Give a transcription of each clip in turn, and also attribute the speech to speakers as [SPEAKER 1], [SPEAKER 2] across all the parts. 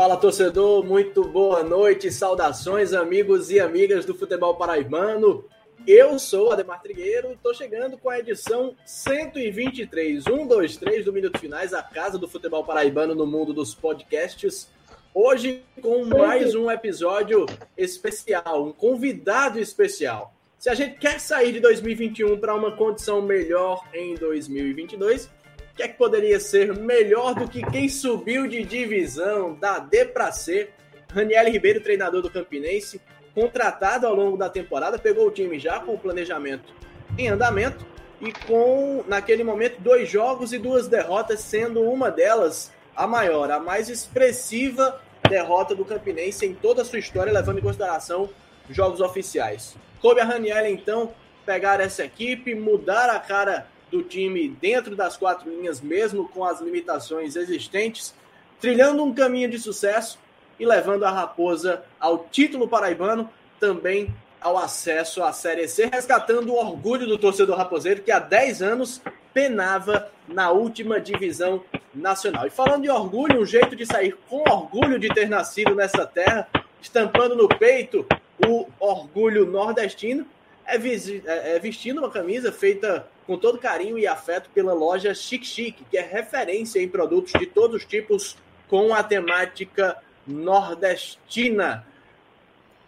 [SPEAKER 1] Fala torcedor, muito boa noite, saudações amigos e amigas do futebol paraibano. Eu sou Ademar Trigueiro estou chegando com a edição 123, 123 do Minuto Finais, a casa do futebol paraibano no mundo dos podcasts. Hoje com mais um episódio especial, um convidado especial. Se a gente quer sair de 2021 para uma condição melhor em 2022, o que é que poderia ser melhor do que quem subiu de divisão da D para C? Raniel Ribeiro, treinador do Campinense, contratado ao longo da temporada, pegou o time já com o planejamento em andamento e com, naquele momento, dois jogos e duas derrotas, sendo uma delas a maior, a mais expressiva derrota do Campinense em toda a sua história, levando em consideração jogos oficiais. Coube a Raniel, então, pegar essa equipe, mudar a cara do time dentro das quatro linhas, mesmo com as limitações existentes, trilhando um caminho de sucesso e levando a Raposa ao título paraibano, também ao acesso à Série C, resgatando o orgulho do torcedor raposeiro que há 10 anos penava na última divisão nacional. E falando de orgulho, um jeito de sair com orgulho de ter nascido nessa terra, estampando no peito o orgulho nordestino, é, é, é vestindo uma camisa feita com todo carinho e afeto pela loja Chic Chic, que é referência em produtos de todos os tipos com a temática nordestina.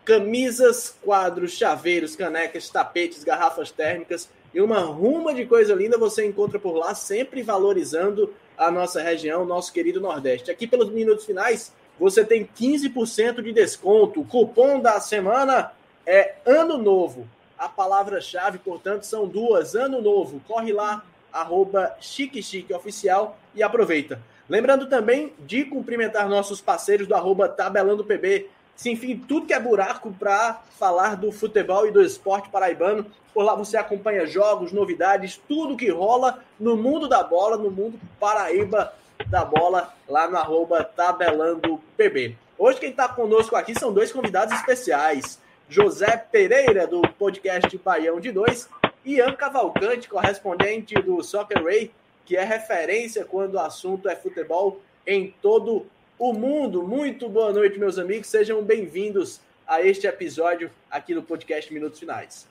[SPEAKER 1] Camisas, quadros, chaveiros, canecas, tapetes, garrafas térmicas e uma ruma de coisa linda você encontra por lá, sempre valorizando a nossa região, nosso querido Nordeste. Aqui pelos minutos finais, você tem 15% de desconto. O cupom da semana é Ano Novo. A palavra-chave, portanto, são duas. Ano Novo. Corre lá, arroba Chique Chique Oficial e aproveita. Lembrando também de cumprimentar nossos parceiros do arroba Tabelando PB. Enfim, tudo que é buraco para falar do futebol e do esporte paraibano. Por lá você acompanha jogos, novidades, tudo que rola no mundo da bola, no mundo Paraíba da bola, lá no arroba Tabelando PB. Hoje quem está conosco aqui são dois convidados especiais. José Pereira, do podcast Baião de Dois, e Ian Cavalcante, correspondente do Soccer Ray, que é referência quando o assunto é futebol em todo o mundo. Muito boa noite, meus amigos. Sejam bem-vindos a este episódio aqui do podcast Minutos Finais.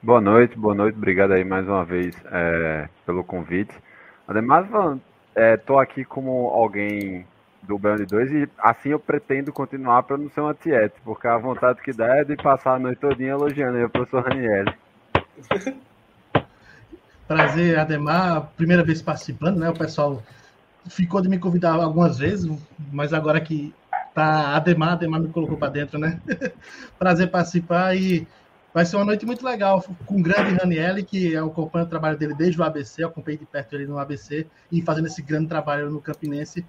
[SPEAKER 2] Boa noite, boa noite. Obrigado aí mais uma vez é, pelo convite. Ademais, estou é, aqui como alguém do Band 2 e assim eu pretendo continuar para não ser uma tiete, porque a vontade que dá é de passar a noite todinha elogiando aí o professor Raniel.
[SPEAKER 3] Prazer, Ademar. Primeira vez participando, né? O pessoal ficou de me convidar algumas vezes, mas agora que tá Ademar, Ademar me colocou para dentro, né? Prazer participar e vai ser uma noite muito legal com o grande Raniel, que eu acompanho o trabalho dele desde o ABC, acompanhei de perto ele no ABC e fazendo esse grande trabalho no Campinense,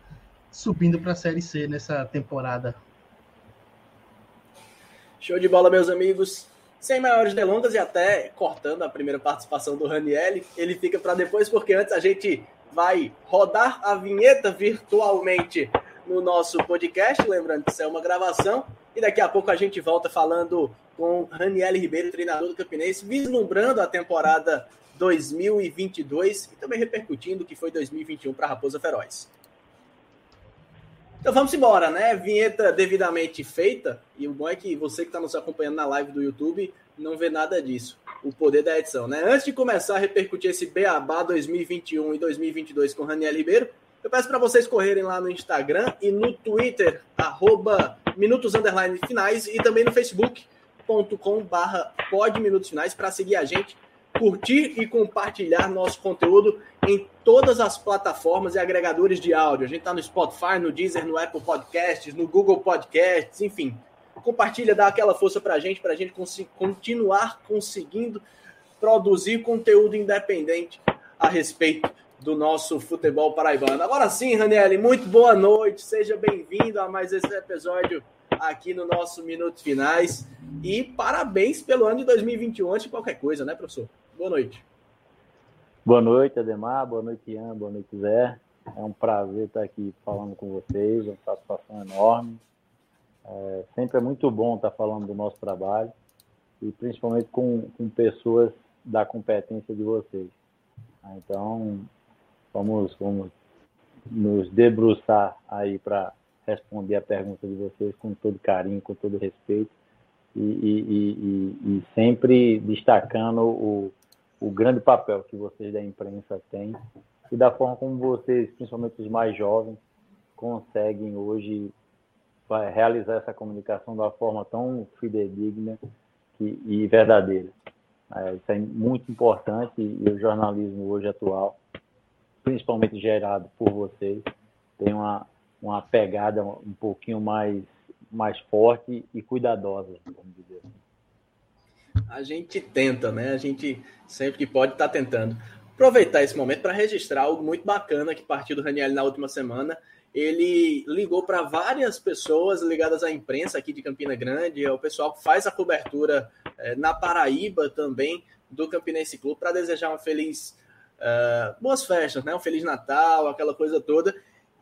[SPEAKER 3] subindo para a Série C nessa temporada.
[SPEAKER 1] Show de bola, meus amigos sem maiores delongas e até cortando a primeira participação do Raniel, ele fica para depois, porque antes a gente vai rodar a vinheta virtualmente no nosso podcast, lembrando que isso é uma gravação, e daqui a pouco a gente volta falando com Raniel Ribeiro, treinador do Campinense, vislumbrando a temporada 2022 e também repercutindo o que foi 2021 para a Raposa Feroz. Então vamos embora, né? Vinheta devidamente feita. E o bom é que você que está nos acompanhando na live do YouTube não vê nada disso. O poder da edição, né? Antes de começar a repercutir esse Beabá 2021 e 2022 com Raniel Ribeiro, eu peço para vocês correrem lá no Instagram e no Twitter, arroba minutos finais, e também no facebook.com barra finais para seguir a gente curtir e compartilhar nosso conteúdo em todas as plataformas e agregadores de áudio. A gente está no Spotify, no Deezer, no Apple Podcasts, no Google Podcasts, enfim. Compartilha, dá aquela força para a gente, para a gente cons continuar conseguindo produzir conteúdo independente a respeito do nosso futebol paraibano. Agora sim, Raniel, muito boa noite, seja bem-vindo a mais esse episódio aqui no nosso Minutos Finais. E parabéns pelo ano de 2021, antes de qualquer coisa, né, professor? Boa noite.
[SPEAKER 4] Boa noite, Ademar. Boa noite, Ian. Boa noite, Zé. É um prazer estar aqui falando com vocês, uma satisfação enorme. É, sempre é muito bom estar falando do nosso trabalho e principalmente com, com pessoas da competência de vocês. Então, vamos, vamos nos debruçar aí para responder a pergunta de vocês com todo carinho, com todo respeito e, e, e, e sempre destacando o, o grande papel que vocês da imprensa têm e da forma como vocês, principalmente os mais jovens, conseguem hoje realizar essa comunicação de uma forma tão fidedigna e, verdadeira. É, isso é muito importante e o jornalismo hoje atual, principalmente gerado por vocês, tem uma, uma pegada um pouquinho mais, mais forte e cuidadosa, vamos dizer assim.
[SPEAKER 1] A gente tenta, né? A gente sempre que pode está tentando. Aproveitar esse momento para registrar algo muito bacana que partiu do Raniel na última semana. Ele ligou para várias pessoas ligadas à imprensa aqui de Campina Grande, o pessoal que faz a cobertura é, na Paraíba também do Campinense Clube, para desejar uma feliz uh, boas festas, né? Um feliz Natal, aquela coisa toda.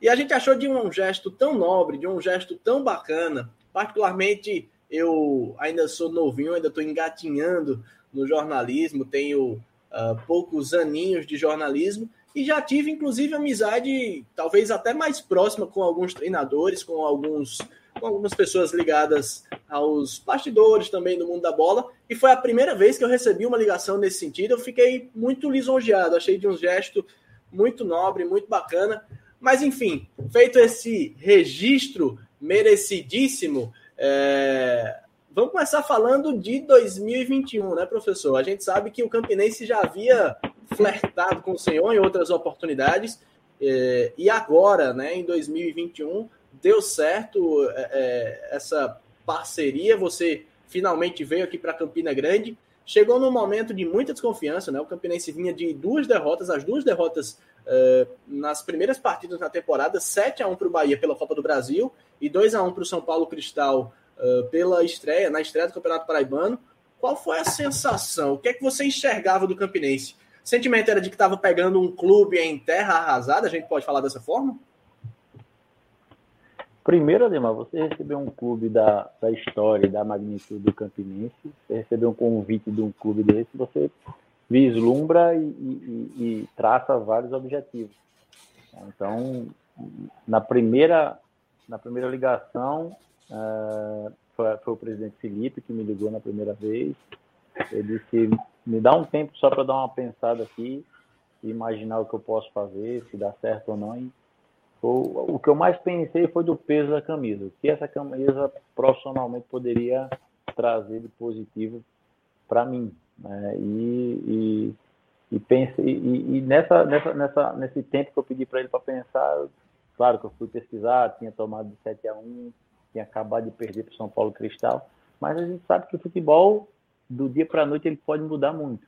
[SPEAKER 1] E a gente achou de um gesto tão nobre, de um gesto tão bacana, particularmente eu ainda sou novinho, ainda estou engatinhando no jornalismo, tenho uh, poucos aninhos de jornalismo e já tive, inclusive, amizade talvez até mais próxima com alguns treinadores, com alguns com algumas pessoas ligadas aos bastidores também do mundo da bola, e foi a primeira vez que eu recebi uma ligação nesse sentido. Eu fiquei muito lisonjeado, achei de um gesto muito nobre, muito bacana. Mas enfim, feito esse registro merecidíssimo, é... Vamos começar falando de 2021, né, professor? A gente sabe que o Campinense já havia flertado com o Senhor em outras oportunidades, é, e agora, né, em 2021, deu certo é, é, essa parceria. Você finalmente veio aqui para Campina Grande. Chegou num momento de muita desconfiança, né? O Campinense vinha de duas derrotas, as duas derrotas uh, nas primeiras partidas na temporada, 7 a 1 para o Bahia pela Copa do Brasil e 2 a 1 para o São Paulo Cristal uh, pela estreia, na estreia do Campeonato Paraibano. Qual foi a sensação? O que é que você enxergava do Campinense? O sentimento era de que estava pegando um clube em terra arrasada, a gente pode falar dessa forma?
[SPEAKER 4] Primeiro, Ademar, você recebeu um clube da, da história da magnitude do Campinense, você recebeu um convite de um clube desse, você vislumbra e, e, e traça vários objetivos. Então, na primeira, na primeira ligação, uh, foi, foi, o presidente Felipe que me ligou na primeira vez. Ele disse: me dá um tempo só para dar uma pensada aqui, imaginar o que eu posso fazer, se dá certo ou não. E o, que eu mais pensei foi do peso da camisa, o que essa camisa profissionalmente poderia trazer de positivo para mim. Né? E, e, e, e, e, nessa, nessa, nessa, nesse tempo que eu pedi para ele para pensar, claro que eu fui pesquisar, tinha tomado de 7 a 1 tinha acabado de perder para o São Paulo Cristal, mas a gente sabe que o futebol, do dia para a noite, ele pode mudar muito.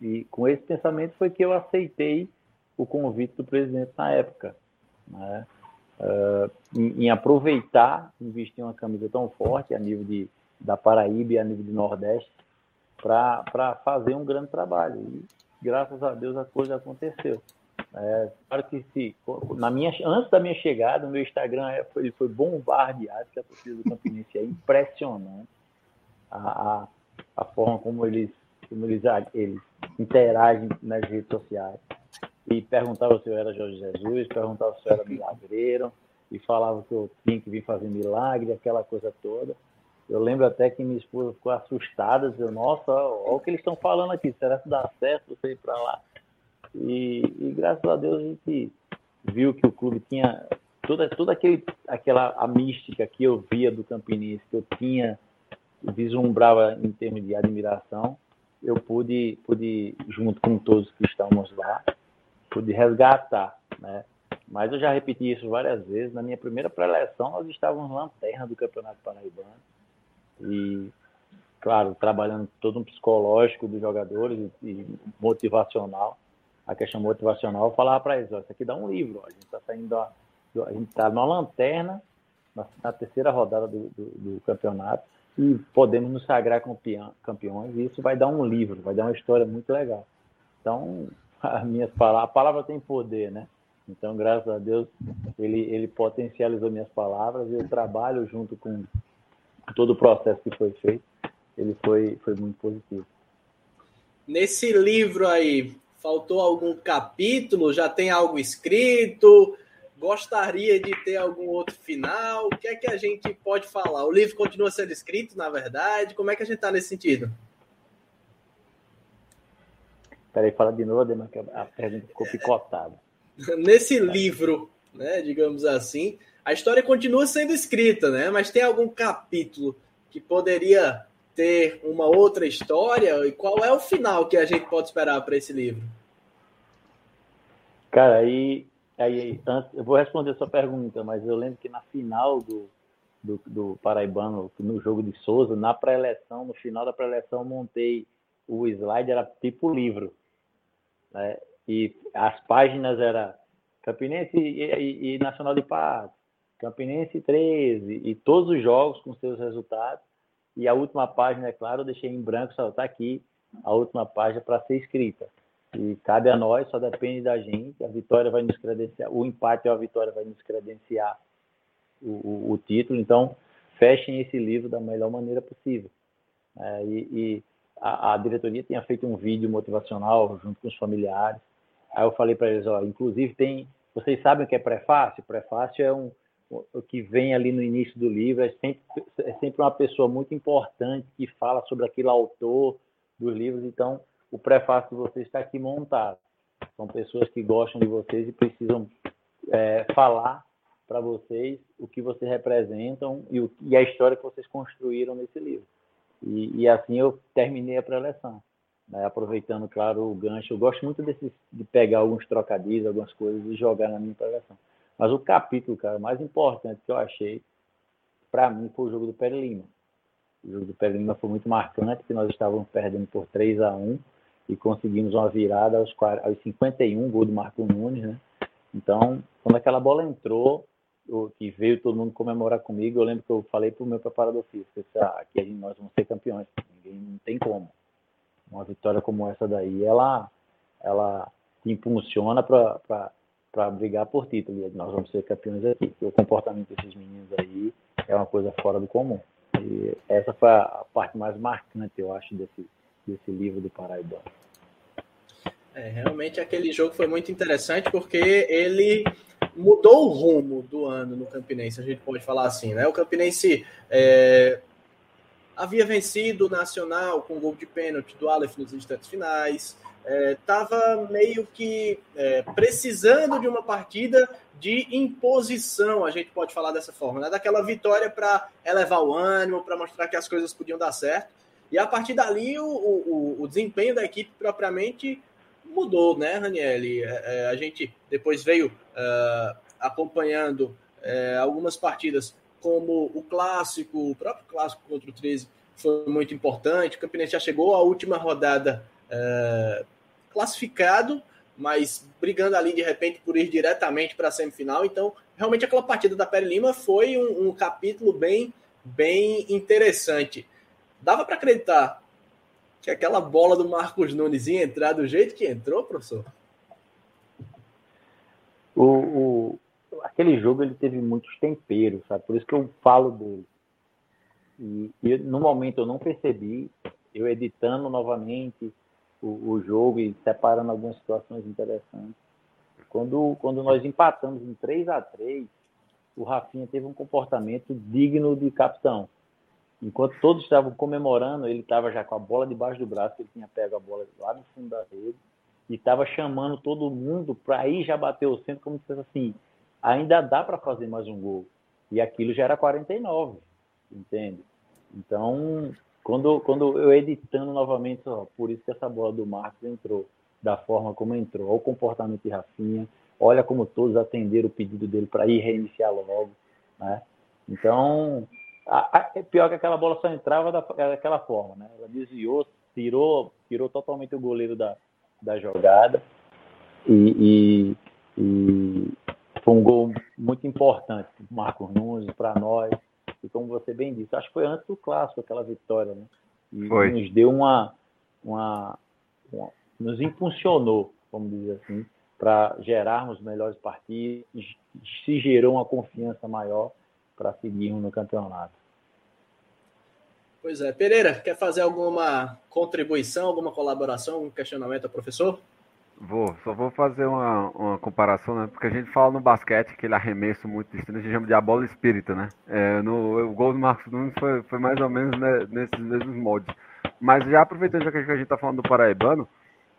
[SPEAKER 4] E com esse pensamento foi que eu aceitei o convite do presidente na época né? Uh, em, em, aproveitar, investir uma camisa tão forte a nível de, da Paraíba e a nível do Nordeste para fazer um grande trabalho. E graças a Deus a coisa aconteceu. É, claro que se, na minha, antes da minha chegada, o meu Instagram é, foi, foi bombardeado, que a torcida do Campinense é impressionante. A, a, a forma como eles, como eles, eles interagem nas redes sociais e perguntava se eu era Jorge Jesus, perguntava se eu era milagreiro, e falava que eu tinha que vir fazer milagre, aquela coisa toda. Eu lembro até que minha esposa ficou assustada, dizendo, nossa, olha o que eles estão falando aqui, será que dá certo você ir para lá? E, e, graças a Deus a gente viu que o clube tinha toda, toda aquele, aquela a mística que eu via do Campinense, que eu tinha, vislumbrava em termos de admiração, eu pude, pude junto com todos que estávamos lá, de resgatar, né? Mas eu já repeti isso várias vezes. Na minha primeira pré-eleção, nós estávamos lanterna do Campeonato Paraibano. E, claro, trabalhando todo um psicológico dos jogadores e, motivacional. A questão motivacional, eu falava para eles: ó, isso aqui dá um livro. Ó, a gente está saindo, a, a gente está numa lanterna na, na terceira rodada do, do, do, campeonato e podemos nos sagrar campeões. E isso vai dar um livro, vai dar uma história muito legal. Então, as minhas palavras. A palavra tem poder, né? Então, graças a Deus, ele, ele potencializou minhas palavras e o trabalho junto com todo o processo que foi feito, ele foi, foi muito positivo.
[SPEAKER 1] Nesse livro aí, Faltou algum capítulo? Já tem algo escrito? Gostaria de ter algum outro final? O que é que a gente pode falar? O livro continua sendo escrito, na verdade? Como é que a gente está nesse sentido?
[SPEAKER 4] Peraí, fala de novo, Ademar, que a pergunta ficou picotada.
[SPEAKER 1] Nesse livro, né, digamos assim, a história continua sendo escrita, né? Mas tem algum capítulo que poderia ter uma outra história? E qual é o final que a gente pode esperar para esse livro?
[SPEAKER 4] Cara, aí, aí antes, eu vou responder a sua pergunta, mas eu lembro que na final do, do, do Paraibano, no jogo de Souza, na pré-eleição, no final da pré-eleição, montei o slide, era tipo livro né? E as páginas eram Campinense e, e, e Nacional de Paz, Campinense 13, e todos os jogos com seus resultados. E a última página, é claro, eu deixei em branco, só está aqui a última página para ser escrita. E cabe a nós, só depende da gente. A vitória vai nos credenciar, o empate ou a vitória vai nos credenciar o, o, o título. Então, fechem esse livro da melhor maneira possível. É, e, e a, a, diretoria tinha feito um vídeo motivacional junto com os familiares. Aí eu falei para eles, ó, inclusive tem, vocês sabem o que é prefácio? Prefácio é um o que vem ali no início do livro é sempre, é sempre uma pessoa muito importante que fala sobre aquele autor dos livros. Então, o prefácio de vocês está aqui montado. São pessoas que gostam de vocês e precisam é, falar para vocês o que vocês representam e, o, e a história que vocês construíram nesse livro. E, e assim eu terminei a pré-eleção. Né? Aproveitando, claro, o gancho. Eu gosto muito de pegar alguns trocadilhos, algumas coisas e jogar na minha pré-eleção. Mas o capítulo, cara, mais importante que eu achei, para mim, foi o jogo do Pere Lima. O jogo do Pere Lima foi muito marcante, que nós estávamos perdendo por 3 a 1 e conseguimos uma virada aos, aos 51, gol do Marco Nunes, né? Então, quando aquela bola entrou, que veio todo mundo comemorar comigo, eu lembro que eu falei para o meu preparador físico, disse, ah, aqui nós vamos ser campeões, ninguém não tem como. Uma vitória como essa daí, ela, ela te impulsiona para brigar por título, e nós vamos ser campeões aqui. o comportamento desses meninos aí é uma coisa fora do comum. E essa foi a parte mais marcante, eu acho, desse, desse livro do Paraíba.
[SPEAKER 1] É, realmente aquele jogo foi muito interessante porque ele mudou o rumo do ano no Campinense, a gente pode falar assim, né? O Campinense é, havia vencido o Nacional com gol de pênalti do Aleph nos instantes finais, estava é, meio que é, precisando de uma partida de imposição, a gente pode falar dessa forma, né? daquela vitória para elevar o ânimo, para mostrar que as coisas podiam dar certo. E a partir dali, o, o, o desempenho da equipe propriamente mudou, né, Ranielli? É, é, a gente depois veio uh, acompanhando uh, algumas partidas, como o clássico, o próprio clássico contra o 13 foi muito importante. O Campinense já chegou à última rodada uh, classificado, mas brigando ali de repente por ir diretamente para a semifinal. Então, realmente aquela partida da Pere Lima foi um, um capítulo bem, bem interessante. Dava para acreditar que aquela bola do Marcos Nunes ia entrar do jeito que entrou, professor?
[SPEAKER 4] O, o, aquele jogo ele teve muitos temperos, sabe? Por isso que eu falo dele. E, e no momento eu não percebi, eu editando novamente o, o, jogo e separando algumas situações interessantes. Quando, quando nós empatamos em 3 a 3 o Rafinha teve um comportamento digno de capitão. Enquanto todos estavam comemorando, ele estava já com a bola debaixo do braço, ele tinha pego a bola lá no fundo da rede e estava chamando todo mundo para ir já bater o centro, como se fosse assim: ainda dá para fazer mais um gol. E aquilo já era 49, entende? Então, quando, quando eu editando novamente, ó, por isso que essa bola do Marcos entrou da forma como entrou, olha o comportamento de Rafinha, olha como todos atenderam o pedido dele para ir reiniciar logo, né? Então, a, a, é pior que aquela bola só entrava da, daquela forma, né? Ela desviou, tirou, tirou totalmente o goleiro da, da jogada e, e, e foi um gol muito importante, Marcos Nunes, para nós. E como você bem disse, acho que foi antes do clássico aquela vitória, né? E foi. nos deu uma, uma, uma, nos impulsionou, vamos dizer assim, para gerarmos melhores partidos, se gerou uma confiança maior para seguirmos no campeonato.
[SPEAKER 1] Pois é. Pereira, quer fazer alguma contribuição, alguma colaboração, algum questionamento ao professor?
[SPEAKER 2] Vou, só vou fazer uma, uma comparação, né? Porque a gente fala no basquete, aquele arremesso muito distinto, a gente chama de a bola espírita, né? É, no, o gol do Marcos Nunes foi, foi mais ou menos né, nesses mesmos moldes. Mas já aproveitando já que a gente está falando do Paraibano,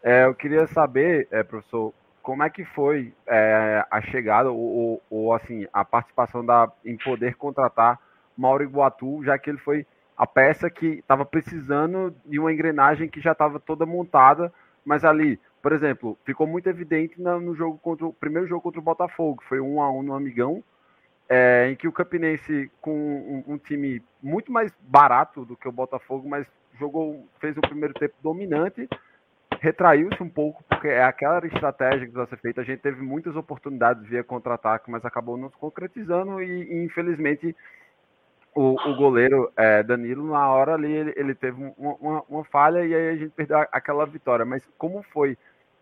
[SPEAKER 2] é, eu queria saber, é, professor, como é que foi é, a chegada ou, ou, assim, a participação da, em poder contratar Mauro Iguatu, já que ele foi a peça que estava precisando de uma engrenagem que já estava toda montada, mas ali por exemplo, ficou muito evidente no jogo contra o primeiro jogo contra o Botafogo, foi um a um no Amigão, é, em que o Campinense, com um, um, time muito mais barato do que o Botafogo, mas jogou, fez o primeiro tempo dominante, retraiu-se um pouco, porque é aquela estratégia que precisa ser feita. A gente teve muitas oportunidades via contra-ataque, mas acabou não se concretizando e, e infelizmente o, o goleiro é, Danilo, na hora ali, ele, ele teve uma, uma, uma, falha e aí a gente perdeu aquela vitória. Mas como foi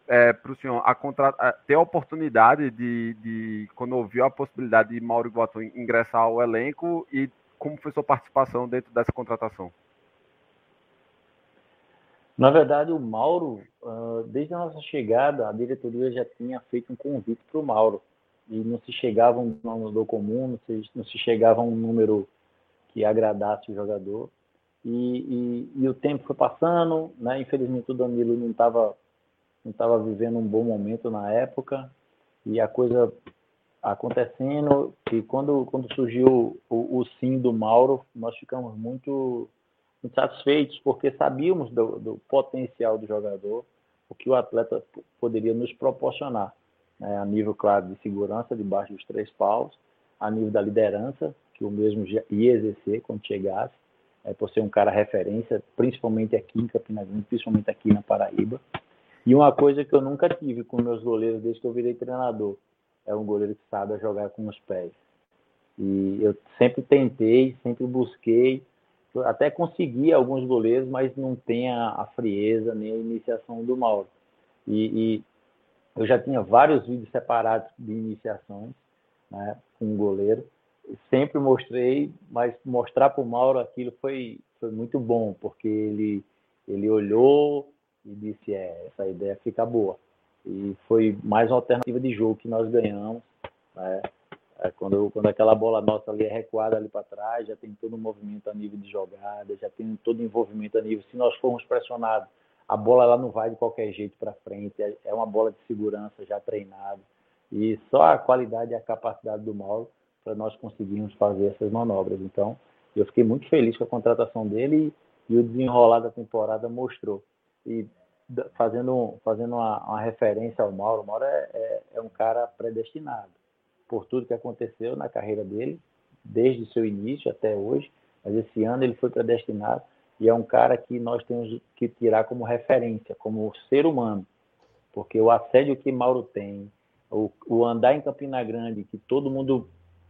[SPEAKER 2] é, para o senhor a contra, a, ter a oportunidade de, de, quando ouviu a possibilidade de Mauro Iguatu ingressar ao elenco e como foi sua participação dentro dessa contratação?
[SPEAKER 4] Na verdade, o Mauro, desde a nossa chegada, a diretoria já tinha feito um convite para o Mauro. E não se chegava um número comum, não se, não se chegava um número que agradasse o jogador. E, e, e, o tempo foi passando, né? Infelizmente o Danilo não estava não estava vivendo um bom momento na época e a coisa acontecendo e quando quando surgiu o, o sim do Mauro nós ficamos muito satisfeitos porque sabíamos do, do, potencial do jogador o que o atleta poderia nos proporcionar né? a nível claro de segurança debaixo dos três paus a nível da liderança que o mesmo ia exercer quando chegasse, é, por ser um cara referência, principalmente aqui em Campina Grande, principalmente aqui na Paraíba. E uma coisa que eu nunca tive com meus goleiros desde que eu virei treinador, é um goleiro que sabe jogar com os pés. E eu sempre tentei, sempre busquei, até consegui alguns goleiros, mas não tem a, a frieza nem a iniciação do Mauro. E, e, eu já tinha vários vídeos separados de iniciações né, com o goleiro, sempre mostrei, mas mostrar para o Mauro aquilo foi, foi muito bom, porque ele, ele olhou e disse: é, essa ideia fica boa. E foi mais uma alternativa de jogo que nós ganhamos. Né? É, quando, quando aquela bola nossa ali é recuada ali para trás, já tem todo o um movimento a nível de jogada, já tem todo o envolvimento a nível. Se nós formos pressionados, a bola ela não vai de qualquer jeito para frente, é, é uma bola de segurança já treinada. E só a qualidade e a capacidade do Mauro para nós conseguirmos fazer essas manobras. Então, eu fiquei muito feliz com a contratação dele e, e o desenrolar da temporada mostrou. E fazendo, fazendo uma, uma referência ao Mauro, o Mauro é, é, é, um cara predestinado por tudo que aconteceu na carreira dele, desde seu início até hoje, mas esse ano ele foi predestinado e é um cara que nós temos que tirar como referência, como ser humano, porque o assédio que Mauro tem, o, o andar em Campina Grande, que todo mundo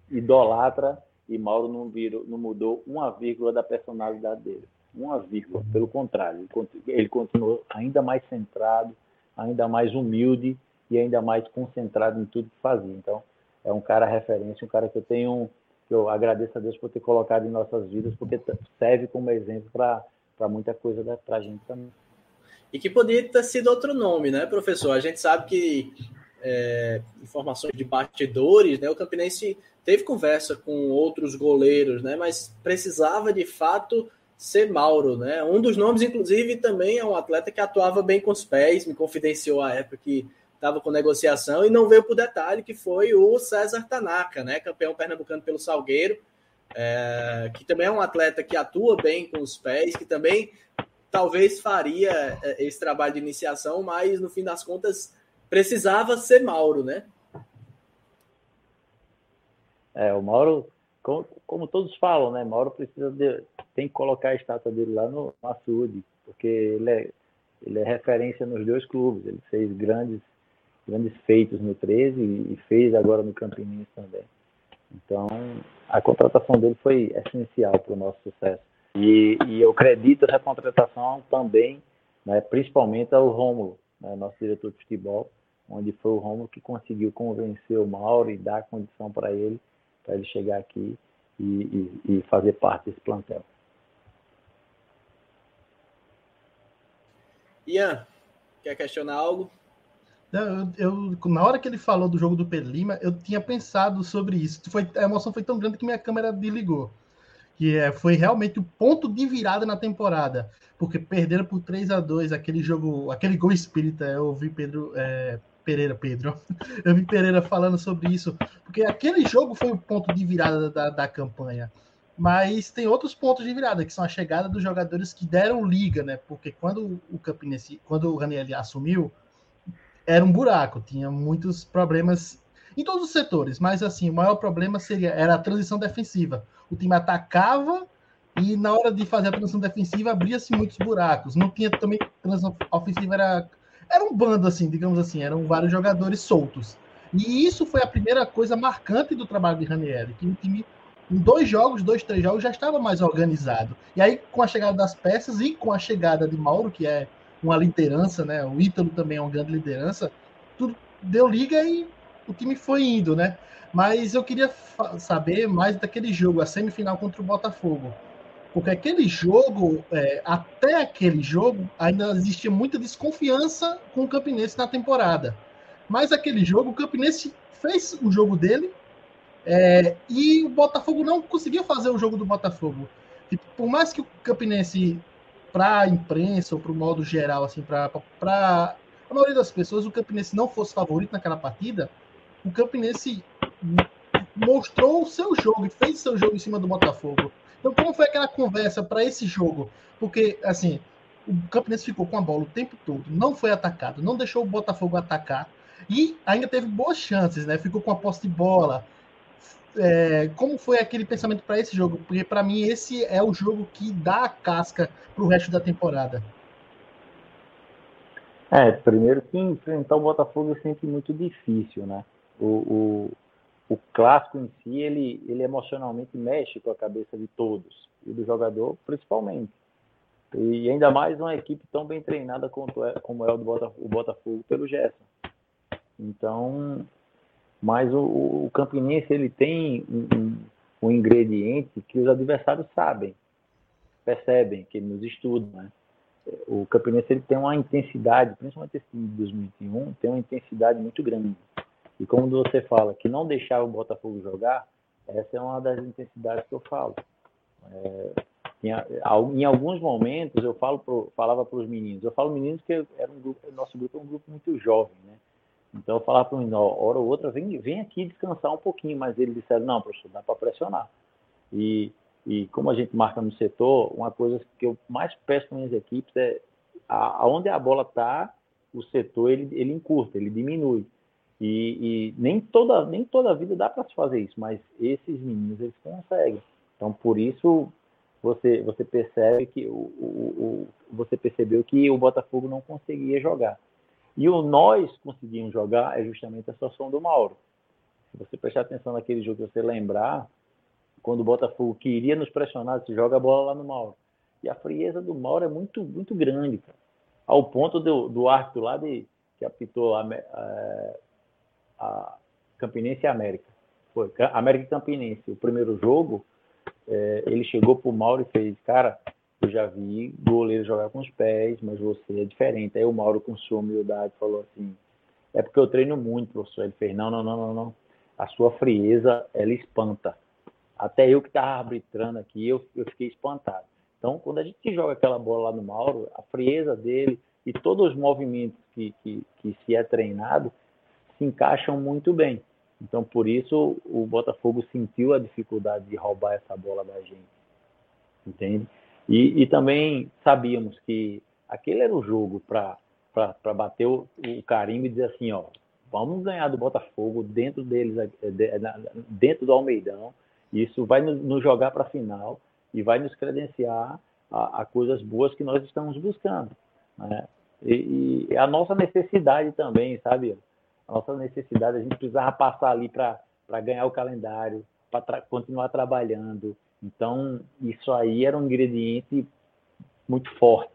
[SPEAKER 4] idolatra e Mauro não, virou, não mudou uma vírgula da personalidade dele. Uma vírgula. Pelo contrário, ele continuou ainda mais centrado, ainda mais humilde e ainda mais concentrado em tudo que fazia. Então, é um cara referência, um cara que eu tenho, que eu agradeço a Deus por ter colocado em nossas vidas, porque serve como exemplo para muita coisa para a gente também.
[SPEAKER 1] E que poderia ter sido outro nome, né, professor? A gente sabe que é, informações de bastidores, né? O Campinense teve conversa com outros goleiros, né? Mas precisava de fato ser Mauro, né? Um dos nomes, inclusive, também é um atleta que atuava bem com os pés, me confidenciou a época que estava com negociação e não veio para o detalhe que foi o César Tanaka, né? Campeão pernambucano pelo Salgueiro, é, que também é um atleta que atua bem com os pés, que também talvez faria é, esse trabalho de iniciação, mas no fim das contas precisava ser Mauro, né?
[SPEAKER 4] É, o Mauro, como, como, todos falam, né? Mauro precisa de, tem que colocar a estátua dele lá no, no açude, porque ele é, ele é referência nos dois clubes. Ele fez grandes, grandes feitos no 13 e fez agora no Campinense também. Então, a contratação dele foi essencial para o nosso sucesso. E, e, eu acredito essa contratação também, né, principalmente ao Rômulo, né, nosso diretor de futebol, onde foi o Romulo que conseguiu convencer o Mauro e dar condição para ele, para ele chegar aqui e, e, e fazer parte desse plantel.
[SPEAKER 1] Ian, quer questionar algo?
[SPEAKER 3] Eu, eu, na hora que ele falou do jogo do Pedro Lima, eu tinha pensado sobre isso. Foi, a emoção foi tão grande que minha câmera desligou. Que é, foi realmente o ponto de virada na temporada. Porque perderam por 3 a 2 aquele jogo, aquele gol espírita. Eu ouvi Pedro. É, Pereira, Pedro. Eu vi Pereira falando sobre isso. Porque aquele jogo foi o ponto de virada da, da campanha. Mas tem outros pontos de virada, que são a chegada dos jogadores que deram liga, né? Porque quando o Campinense, quando o Raniel assumiu, era um buraco, tinha muitos problemas em todos os setores, mas assim, o maior problema seria era a transição defensiva. O time atacava e na hora de fazer a transição defensiva abria-se muitos buracos. Não tinha também transição ofensiva era era um bando assim, digamos assim, eram vários jogadores soltos. E isso foi a primeira coisa marcante do trabalho de Ranieri, que o time em dois jogos, dois, três jogos já estava mais organizado. E aí com a chegada das peças e com a chegada de Mauro, que é uma liderança, né? O Ítalo também é uma grande liderança. Tudo deu liga e o time foi indo, né? Mas eu queria saber mais daquele jogo, a semifinal contra o Botafogo. Porque aquele jogo, é, até aquele jogo, ainda existia muita desconfiança com o Campinense na temporada. Mas aquele jogo, o Campinense fez o jogo dele é, e o Botafogo não conseguia fazer o jogo do Botafogo. Tipo, por mais que o Campinense para a imprensa ou para o modo geral, assim, para a maioria das pessoas, o Campinense não fosse favorito naquela partida, o Campinense mostrou o seu jogo e fez seu jogo em cima do Botafogo. Então, como foi aquela conversa para esse jogo? Porque, assim, o Campinense ficou com a bola o tempo todo, não foi atacado, não deixou o Botafogo atacar e ainda teve boas chances, né? Ficou com a posse de bola, é, como foi aquele pensamento para esse jogo? Porque para mim esse é o jogo que dá a casca para o resto da temporada.
[SPEAKER 4] É, primeiro que enfrentar o Botafogo é sempre muito difícil, né? O, o, o clássico em si, ele, ele emocionalmente mexe com a cabeça de todos, e do jogador principalmente. E ainda mais uma equipe tão bem treinada como é, como é o, do Botafogo, o Botafogo pelo Gerson. Então, mas o, o Campinense ele tem um, um, ingrediente que os adversários sabem, percebem, que eles estudam. Né? O Campinense ele tem uma intensidade, principalmente esse time de 2021, tem uma intensidade muito grande. E como você fala, que não deixar o Botafogo jogar, essa é uma das intensidades que eu falo. É, em, em, alguns momentos eu falo pro, falava para os meninos, eu falo meninos que era um grupo, nosso grupo é um grupo muito jovem, né? Então eu falava para o menino, hora ou outra, vem, vem aqui descansar um pouquinho, mas eles disseram, não, professor, dá para pressionar. E, e como a gente marca no setor, uma coisa que eu mais peço para minhas equipes é aonde a bola está, o setor ele, ele encurta, ele diminui. E, e, nem toda nem toda a vida dá para se fazer isso, mas esses meninos eles conseguem. Então por isso você você percebe que o, o, o você percebeu que o Botafogo não conseguia jogar. E o nós conseguimos jogar é justamente a situação do Mauro. Se você prestar atenção naquele jogo, você lembrar, quando o Botafogo queria nos pressionar, você joga a bola lá no Mauro. E a frieza do Mauro é muito, muito grande, cara. Ao ponto do, do árbitro lá de, que apitou a, a, a Campinense e América. Foi América e Campinense. O primeiro jogo, é, ele chegou pro Mauro e fez, cara, eu já vi goleiro jogar com os pés, mas você é diferente. Aí o Mauro, com sua humildade, falou assim: é porque eu treino muito, professor. Ele fez: não, não, não, não, não. A sua frieza, ela espanta. Até eu que estava arbitrando aqui, eu, eu fiquei espantado. Então, quando a gente joga aquela bola lá no Mauro, a frieza dele e todos os movimentos que, que, que se é treinado se encaixam muito bem. Então, por isso, o Botafogo sentiu a dificuldade de roubar essa bola da gente. Entende? E, e também sabíamos que aquele era o jogo para bater o, o carimbo e dizer assim, ó, vamos ganhar do Botafogo dentro deles, é, é, dentro do Almeidão. Isso vai nos jogar para a final e vai nos credenciar a, a, coisas boas que nós estamos buscando. Né? E, e a nossa necessidade também, sabe? A nossa necessidade, a gente precisava passar ali para ganhar o calendário, para continuar trabalhando, então, isso aí era um ingrediente muito forte,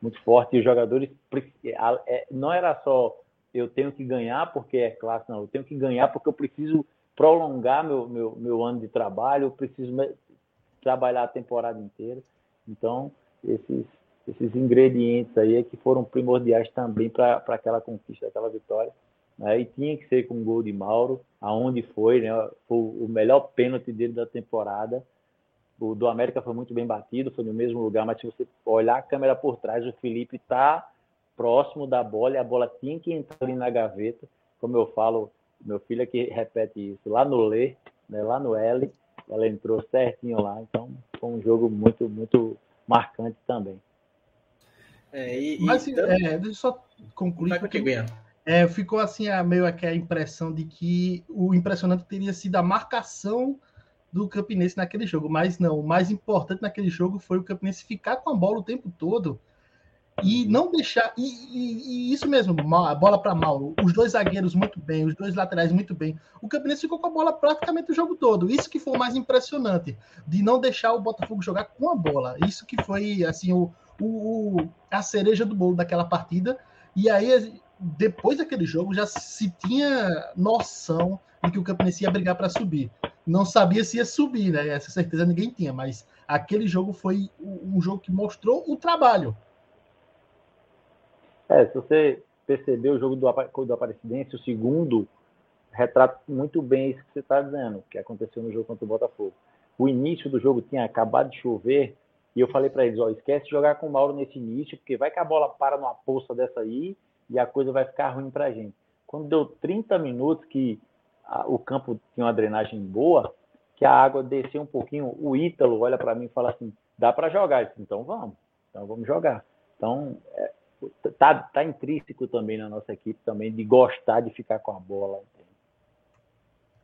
[SPEAKER 4] muito forte. E os jogadores é, não era só eu tenho que ganhar porque é classe, não, eu tenho que ganhar porque eu preciso prolongar meu, meu, meu ano de trabalho, eu preciso trabalhar a temporada inteira. Então, esses, esses ingredientes aí é que foram primordiais também para aquela conquista, aquela vitória. Né? E tinha que ser com o gol de Mauro, aonde foi, né? Foi o melhor pênalti dele da temporada. O do América foi muito bem batido, foi no mesmo lugar, mas se você olhar a câmera por trás, o Felipe está próximo da bola e a bola tinha que entrar ali na gaveta. Como eu falo, meu filho aqui repete isso, lá no Lê, né, lá no L, ela entrou certinho lá, então foi um jogo muito, muito marcante também.
[SPEAKER 3] É, e, Mas, então... é, deixa eu só concluir. Porque, é, ficou assim a, meio aqui a impressão de que o impressionante teria sido a marcação do Campinense naquele jogo, mas não, o mais importante naquele jogo foi o Campinense ficar com a bola o tempo todo e não deixar. E, e, e isso mesmo, a bola para Mauro. Os dois zagueiros muito bem, os dois laterais muito bem. O Campinense ficou com a bola praticamente o jogo todo. Isso que foi o mais impressionante, de não deixar o Botafogo jogar com a bola. Isso que foi assim o, o a cereja do bolo daquela partida. E aí, depois daquele jogo, já se tinha noção de que o Campinense ia brigar para subir. Não sabia se ia subir, né? Essa certeza ninguém tinha, mas aquele jogo foi um jogo que mostrou o trabalho
[SPEAKER 4] é, se você perceber o jogo do, do Aparecidense, o segundo retrata muito bem isso que você está dizendo, que aconteceu no jogo contra o Botafogo. O início do jogo tinha acabado de chover e eu falei para eles, ó, esquece de jogar com o Mauro nesse início, porque vai que a bola para numa poça dessa aí e a coisa vai ficar ruim para gente. Quando deu 30 minutos que a, o campo tinha uma drenagem boa, que a água desceu um pouquinho, o Ítalo olha para mim e fala assim, dá para jogar. Disse, então vamos, então vamos jogar. Então, é, tá, tá intrínseco também na nossa equipe também de gostar de ficar com a bola.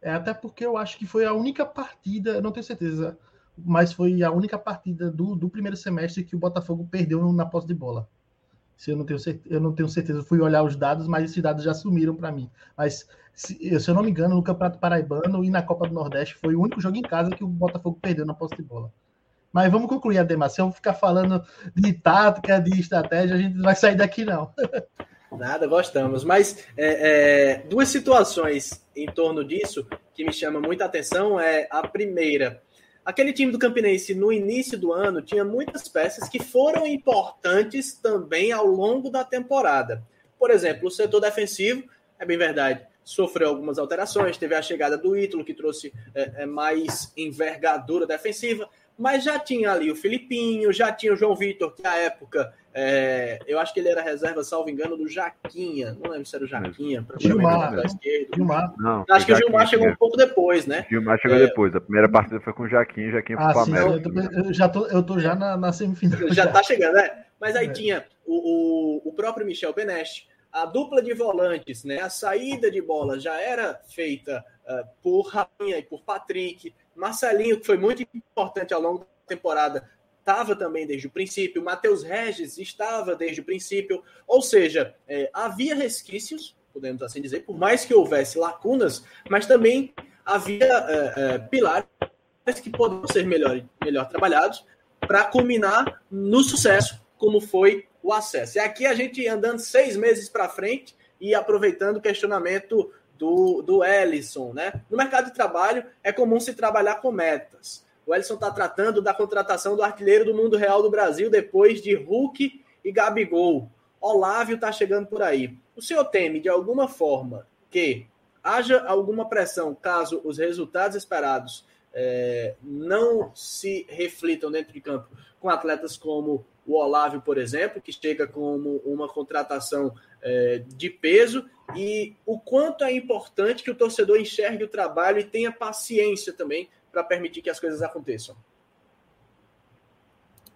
[SPEAKER 3] É até porque eu acho que foi a única partida, não tenho certeza, mas foi a única partida do, do primeiro semestre que o Botafogo perdeu na posse de bola. Se eu não tenho certeza, eu não tenho certeza, fui olhar os dados, mas esses dados já sumiram para mim. Mas se, se, eu não me engano, no Campeonato Paraibano e na Copa do Nordeste foi o único jogo em casa que o Botafogo perdeu na posse de bola. Mas vamos concluir, Ademar. Se eu ficar falando de tática, de estratégia, a gente não vai sair daqui, não.
[SPEAKER 1] Nada, gostamos. Mas é, é, duas situações em torno disso que me chamam muita atenção é a primeira. Aquele time do Campinense no início do ano tinha muitas peças que foram importantes também ao longo da temporada. Por exemplo, o setor defensivo, é bem verdade, sofreu algumas alterações. Teve a chegada do Ítalo, que trouxe é, é mais envergadura defensiva mas já tinha ali o Filipinho, já tinha o João Vitor, que na época, é, eu acho que ele era reserva, salvo engano, do Jaquinha. Não lembro se era o Jaquinha.
[SPEAKER 3] Gilmar. Gilmar.
[SPEAKER 1] Não, acho que o Gilmar chegou um pouco depois, né?
[SPEAKER 2] Gilmar chegou é... depois. A primeira partida foi com o Jaquinha, Jaquinha
[SPEAKER 3] ah, sim, eu, eu, já tô, eu tô já na, na semifinal.
[SPEAKER 1] Já, já tá chegando, né? Mas aí é. tinha o, o, o próprio Michel Beneste, a dupla de volantes, né? A saída de bola já era feita uh, por Rainha e por Patrick. Marcelinho, que foi muito importante ao longo da temporada, estava também desde o princípio. Matheus Regis estava desde o princípio. Ou seja, é, havia resquícios, podemos assim dizer, por mais que houvesse lacunas, mas também havia é, é, pilares que poderiam ser melhor, melhor trabalhados para culminar no sucesso, como foi o acesso. E aqui a gente andando seis meses para frente e aproveitando o questionamento do, do Ellison, né? No mercado de trabalho é comum se trabalhar com metas. O Ellison está tratando da contratação do artilheiro do mundo real do Brasil depois de Hulk e Gabigol. Olávio está chegando por aí. O senhor teme, de alguma forma, que haja alguma pressão caso os resultados esperados é, não se reflitam dentro de campo com atletas como o Olávio, por exemplo, que chega como uma contratação é, de peso, e o quanto é importante que o torcedor enxergue o trabalho e tenha paciência também para permitir que as coisas aconteçam.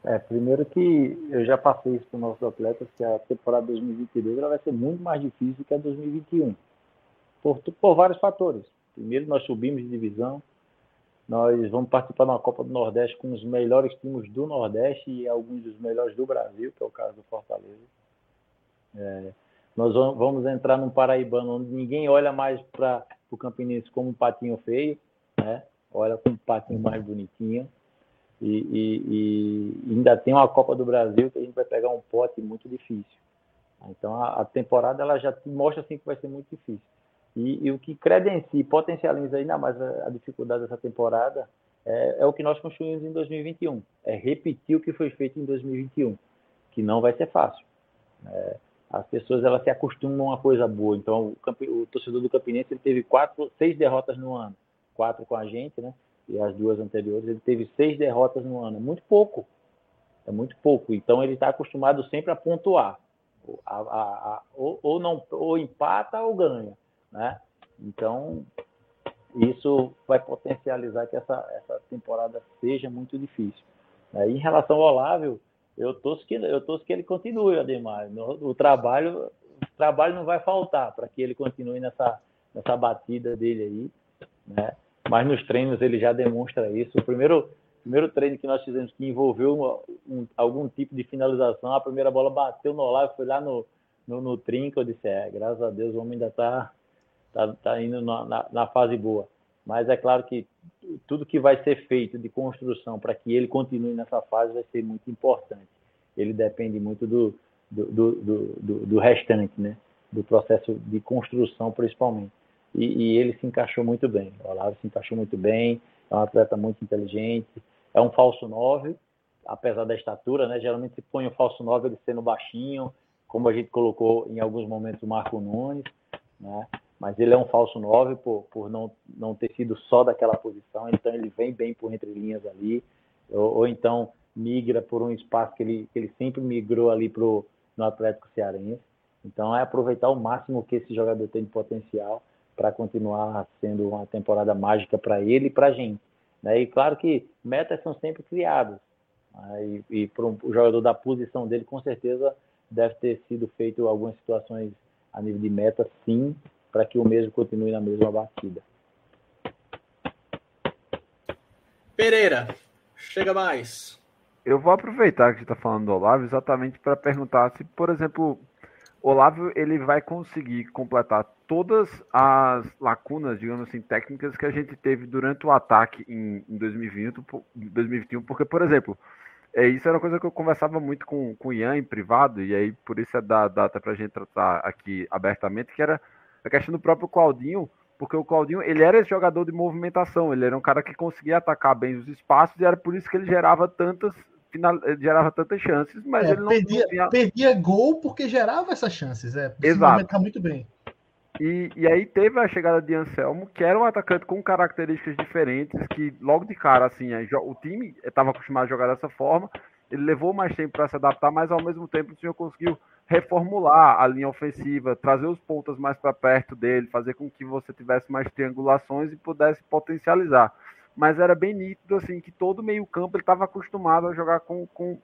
[SPEAKER 4] É, primeiro que eu já passei isso para os nossos atletas, que a temporada 2022 ela vai ser muito mais difícil que a 2021, por, por vários fatores. Primeiro, nós subimos de divisão, nós vamos participar de uma Copa do Nordeste com os melhores times do Nordeste e alguns dos melhores do Brasil, que é o caso do Fortaleza. É, nós vamos entrar num Paraibano onde ninguém olha mais para o Campinense como um patinho feio, né? Olha como um patinho mais bonitinho. E, e, e, ainda tem uma Copa do Brasil que a gente vai pegar um pote muito difícil. Então a, a temporada ela já mostra assim que vai ser muito difícil. E, e, o que credencia potencializa ainda mais a, a dificuldade dessa temporada é, é, o que nós construímos em 2021. É repetir o que foi feito em 2021. que não vai ser fácil. É, as pessoas elas se acostumam a uma coisa boa. Então, o, o, torcedor do Campinense ele teve quatro, seis derrotas no ano, quatro com a gente, né? E as duas anteriores ele teve seis derrotas no ano, muito pouco, é muito pouco. Então ele está acostumado sempre a pontuar, a, a, a, ou, ou, não, ou empata ou ganha, né? Então isso vai potencializar que essa, essa temporada seja muito difícil. Né? Em relação ao Olávio, eu torço que eu torço que ele continue, Ademar. O trabalho, trabalho não vai faltar para que ele continue nessa nessa batida dele aí, né? Mas nos treinos ele já demonstra isso. O primeiro primeiro treino que nós fizemos que envolveu um, um, algum tipo de finalização, a primeira bola bateu no Olavo, foi lá no, no, no trinco, eu disse, é, graças a Deus o homem ainda está tá, tá indo na, na, na fase boa. Mas é claro que tudo que vai ser feito de construção para que ele continue nessa fase vai ser muito importante. Ele depende muito do, do, do, do, do restante, né? do processo de construção, principalmente. E, e, ele se encaixou muito bem. O Olavo se encaixou muito bem, é um atleta muito inteligente, é um falso 9, apesar da estatura, né? Geralmente se põe o falso 9 ele sendo baixinho, como a gente colocou em alguns momentos o Marco Nunes, né? mas ele é um falso 9 por, por não, não ter sido só daquela posição, então ele vem bem por entre linhas ali, ou, ou então migra por um espaço que ele, que ele sempre migrou ali pro, no Atlético Cearense. Então é aproveitar o máximo que esse jogador tem de potencial para continuar sendo uma temporada mágica para ele e para a gente. Né? E claro que metas são sempre criadas. Né? E, e para um, o jogador da posição dele, com certeza deve ter sido feito algumas situações a nível de meta, sim, para que o mesmo continue na mesma batida.
[SPEAKER 1] Pereira, chega mais.
[SPEAKER 2] Eu vou aproveitar que você está falando do Olavo exatamente para perguntar se, por exemplo, Olavo ele vai conseguir completar todas as lacunas, digamos assim, técnicas que a gente teve durante o ataque em, em 2020, 2021, porque, por exemplo, é, isso era uma coisa que eu conversava muito com, com o Ian em privado, e aí por isso é da data para a gente tratar aqui abertamente, que era a questão do próprio Claudinho, porque o Claudinho, ele era esse jogador de movimentação, ele era um cara que conseguia atacar bem os espaços e era por isso que ele gerava tantas final, gerava tantas chances, mas é, ele não
[SPEAKER 3] perdia, tinha... perdia gol porque gerava essas chances, é,
[SPEAKER 2] Exato.
[SPEAKER 3] muito bem.
[SPEAKER 2] E, e aí teve a chegada de Anselmo, que era um atacante com características diferentes, que logo de cara, assim, o time estava acostumado a jogar dessa forma, ele levou mais tempo para se adaptar, mas ao mesmo tempo o senhor conseguiu reformular a linha ofensiva, trazer os pontas mais para perto dele, fazer com que você tivesse mais triangulações e pudesse potencializar. Mas era bem nítido assim que todo meio campo ele estava acostumado a jogar com, com,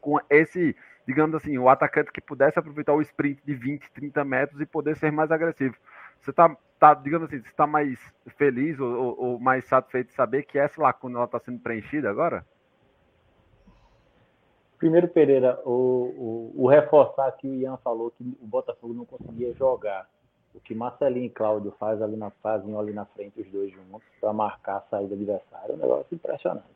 [SPEAKER 2] com esse, digamos assim, o atacante que pudesse aproveitar o sprint de 20, 30 metros e poder ser mais agressivo. Você está, tá, digamos assim, está mais feliz ou, ou, ou, mais satisfeito de saber que essa lacuna está sendo preenchida agora?
[SPEAKER 4] Primeiro, Pereira, o, o, o, reforçar que o Ian falou que o Botafogo não conseguia jogar. O que Marcelinho e Cláudio faz ali na fazem ali na frente, os dois juntos, para marcar a saída adversária, é um negócio impressionante.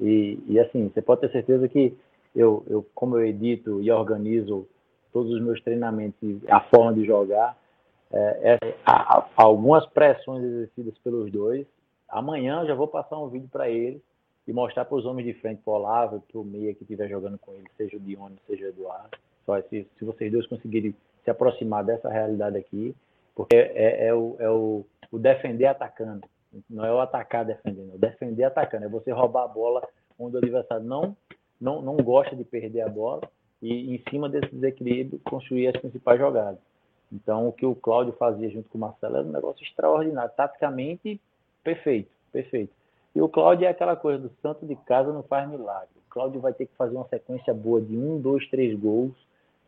[SPEAKER 4] E, e assim, você pode ter certeza que eu, eu, como eu edito e organizo todos os meus treinamentos e a forma de jogar, é, é, há, algumas pressões exercidas pelos dois. Amanhã eu já vou passar um vídeo para eles e mostrar para os homens de frente, para o Olavo, para o Meia que estiver jogando com ele, seja o Dione, seja o Eduardo. Só se, se vocês dois conseguirem se aproximar dessa realidade aqui, porque é, é, o, é o, o, defender atacando, não é o atacar defendendo, é o defender atacando, é você roubar a bola onde o adversário não, não, não gosta de perder a bola e, em cima desse desequilíbrio, construir as principais jogadas. Então, o que o Cláudio fazia junto com o Marcelo era um negócio extraordinário, taticamente perfeito, perfeito. E o Cláudio é aquela coisa do santo de casa não faz milagre. O Cláudio vai ter que fazer uma sequência boa de um, dois, três gols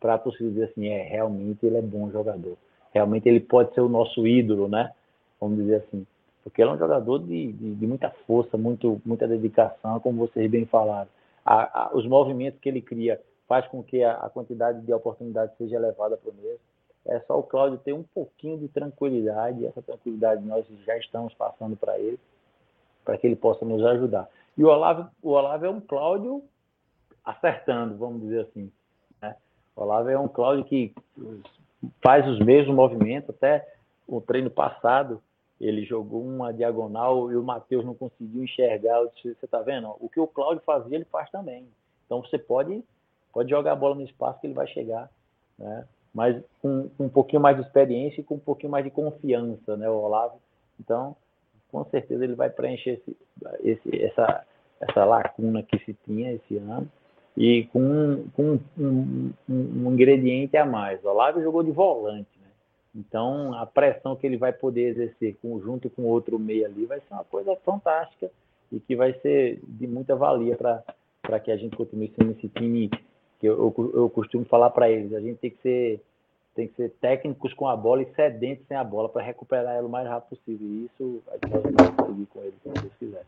[SPEAKER 4] para a torcida dizer assim, é, realmente ele é bom jogador. Realmente ele pode ser o nosso ídolo, né? Vamos dizer assim. Porque ele é um jogador de, de, de muita força, muito, muita dedicação, como vocês bem falaram. A, a, os movimentos que ele cria faz com que a, a quantidade de oportunidades seja elevada para o mesmo. É só o Cláudio ter um pouquinho de tranquilidade, e essa tranquilidade nós já estamos passando para ele para que ele possa nos ajudar. E o Olavo, o Olavo é um Cláudio acertando, vamos dizer assim. O Olavo é um Cláudio que faz os mesmos movimentos, até o treino passado ele jogou uma diagonal e o Matheus não conseguiu enxergar. Disse, você está vendo? O que o Cláudio fazia, ele faz também. Então você pode Pode jogar a bola no espaço que ele vai chegar, né? Mas com, com um pouquinho mais de experiência e com um pouquinho mais de confiança, né, o Olavo? Então, com certeza ele vai preencher esse, esse, essa, essa lacuna que se tinha esse ano e com, com um, um, um, ingrediente a mais. O Olavo jogou de volante, né? Então a pressão que ele vai poder exercer junto com outro meio ali vai ser uma coisa fantástica e que vai ser de muita valia para que a gente continue sendo esse time que eu, eu, eu costumo falar para eles. A gente tem que ser tem que ser técnicos com a bola e sedentos sem a bola para recuperar ela o mais rápido possível. E isso a gente vai conseguir com ele, se Deus quiser.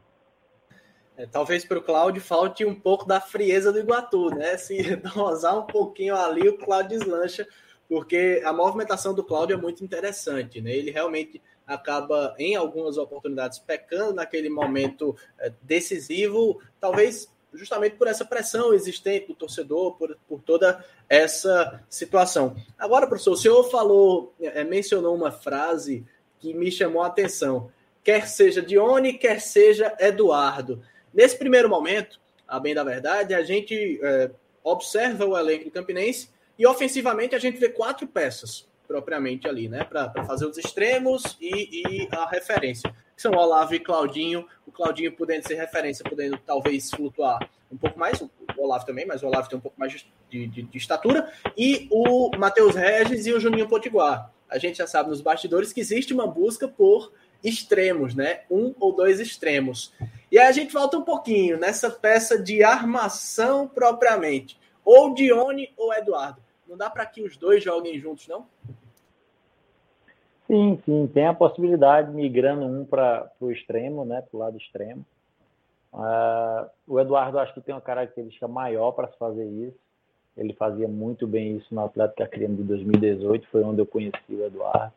[SPEAKER 1] É, talvez para o Cláudio falte um pouco da frieza do Iguatu, né? Se dosar um pouquinho ali, o Cláudio deslancha, porque a movimentação do Cláudio é muito interessante, né? Ele realmente acaba, em algumas oportunidades, pecando naquele momento é, decisivo, talvez justamente por essa pressão existente do torcedor, por, por toda essa situação. Agora, professor, o senhor falou, é, mencionou uma frase que me chamou a atenção. Quer seja Dione, quer seja Eduardo. Nesse primeiro momento, a bem da verdade, a gente é, observa o elenco do Campinense e ofensivamente a gente vê quatro peças propriamente ali, né? Para fazer os extremos e, e, a referência. São Olavo e Claudinho. O Claudinho podendo ser referência, podendo talvez flutuar um pouco mais. O Olavo também, mas o Olavo tem um pouco mais de, de, de estatura. E o Matheus Regis e o Juninho Potiguar. A gente já sabe nos bastidores que existe uma busca por extremos, né? Um ou dois extremos. E aí a gente volta um pouquinho nessa peça de armação propriamente. Ou Dione ou Eduardo. Não dá para que os dois joguem juntos, não?
[SPEAKER 4] Sim, sim. Tem a possibilidade, migrando um para o extremo, né? Para o lado extremo. Uh, o Eduardo acho que tem uma característica maior para se fazer isso. Ele fazia muito bem isso no Atlético Acreano de 2018, foi onde eu conheci o Eduardo,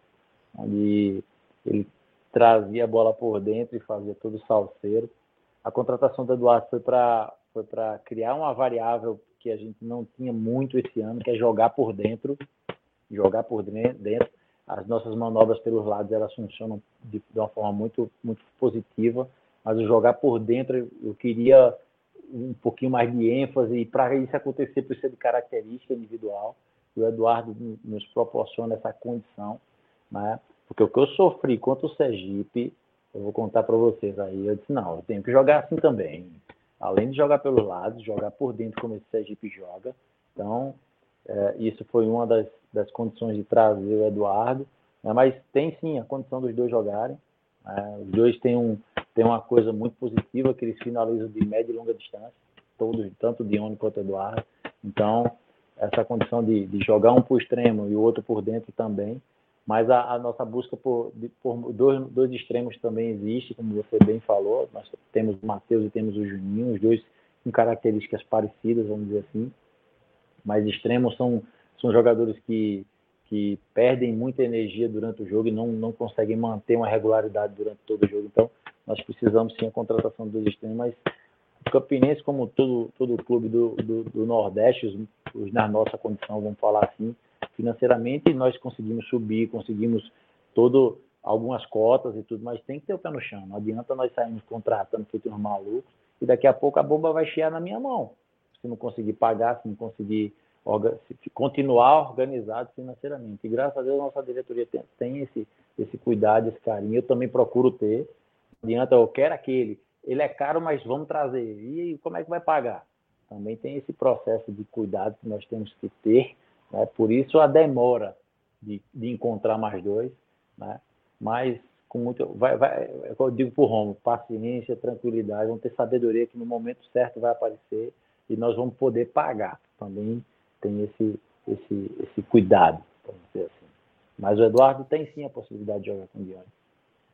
[SPEAKER 4] onde ele trazia a bola por dentro e fazia todo o salseiro. A contratação do Eduardo foi para foi para criar uma variável que a gente não tinha muito esse ano, que é jogar por dentro, jogar por dentro. As nossas manobras pelos lados elas funcionam de, de uma forma muito muito positiva, mas o jogar por dentro eu queria um pouquinho mais de ênfase e para isso acontecer precisa de característica individual. E o Eduardo nos proporciona essa condição, né? Porque o que eu sofri contra o Sergipe, eu vou contar para vocês aí. Eu disse, não, eu tenho que jogar assim também. Além de jogar pelos lados, jogar por dentro como esse Sergipe joga. Então, é, isso foi uma das, das condições de trazer o Eduardo. Né? Mas tem sim a condição dos dois jogarem. É, os dois têm, um, têm uma coisa muito positiva, que eles finalizam de média e longa distância. Todos, tanto Dione quanto Eduardo. Então, essa condição de, de jogar um por extremo e o outro por dentro também mas a, a nossa busca por, por dois, dois, extremos também existe, como você bem falou. Nós temos o Matheus e temos o Juninho, os dois com características parecidas, vamos dizer assim. Mas extremos são, são jogadores que, que perdem muita energia durante o jogo e não, não conseguem manter uma regularidade durante todo o jogo. Então, nós precisamos sim a contratação dos extremos, mas o Campinense, como todo, todo clube do, do, do Nordeste, os, os, na nossa condição, vamos falar assim, financeiramente nós conseguimos subir, conseguimos todo algumas cotas e tudo, mas tem que ter o pé no chão. Não adianta nós sairmos contratando feito uns malucos e daqui a pouco a bomba vai chiar na minha mão. Se não conseguir pagar, se não conseguir se continuar organizado financeiramente. E graças a Deus a nossa diretoria tem, tem esse, esse cuidado, esse carinho. Eu também procuro ter. Não adianta, eu quero aquele. Ele é caro, mas vamos trazer. E como é que vai pagar? Também tem esse processo de cuidado que nós temos que ter né? Por isso a demora de, de encontrar mais dois, né? mas com muito. Vai, vai, é eu digo para o Romo, paciência, tranquilidade, vamos ter sabedoria que no momento certo vai aparecer e nós vamos poder pagar. Também tem esse, esse, esse cuidado, vamos dizer assim. Mas o Eduardo tem sim a possibilidade de jogar com o Dione.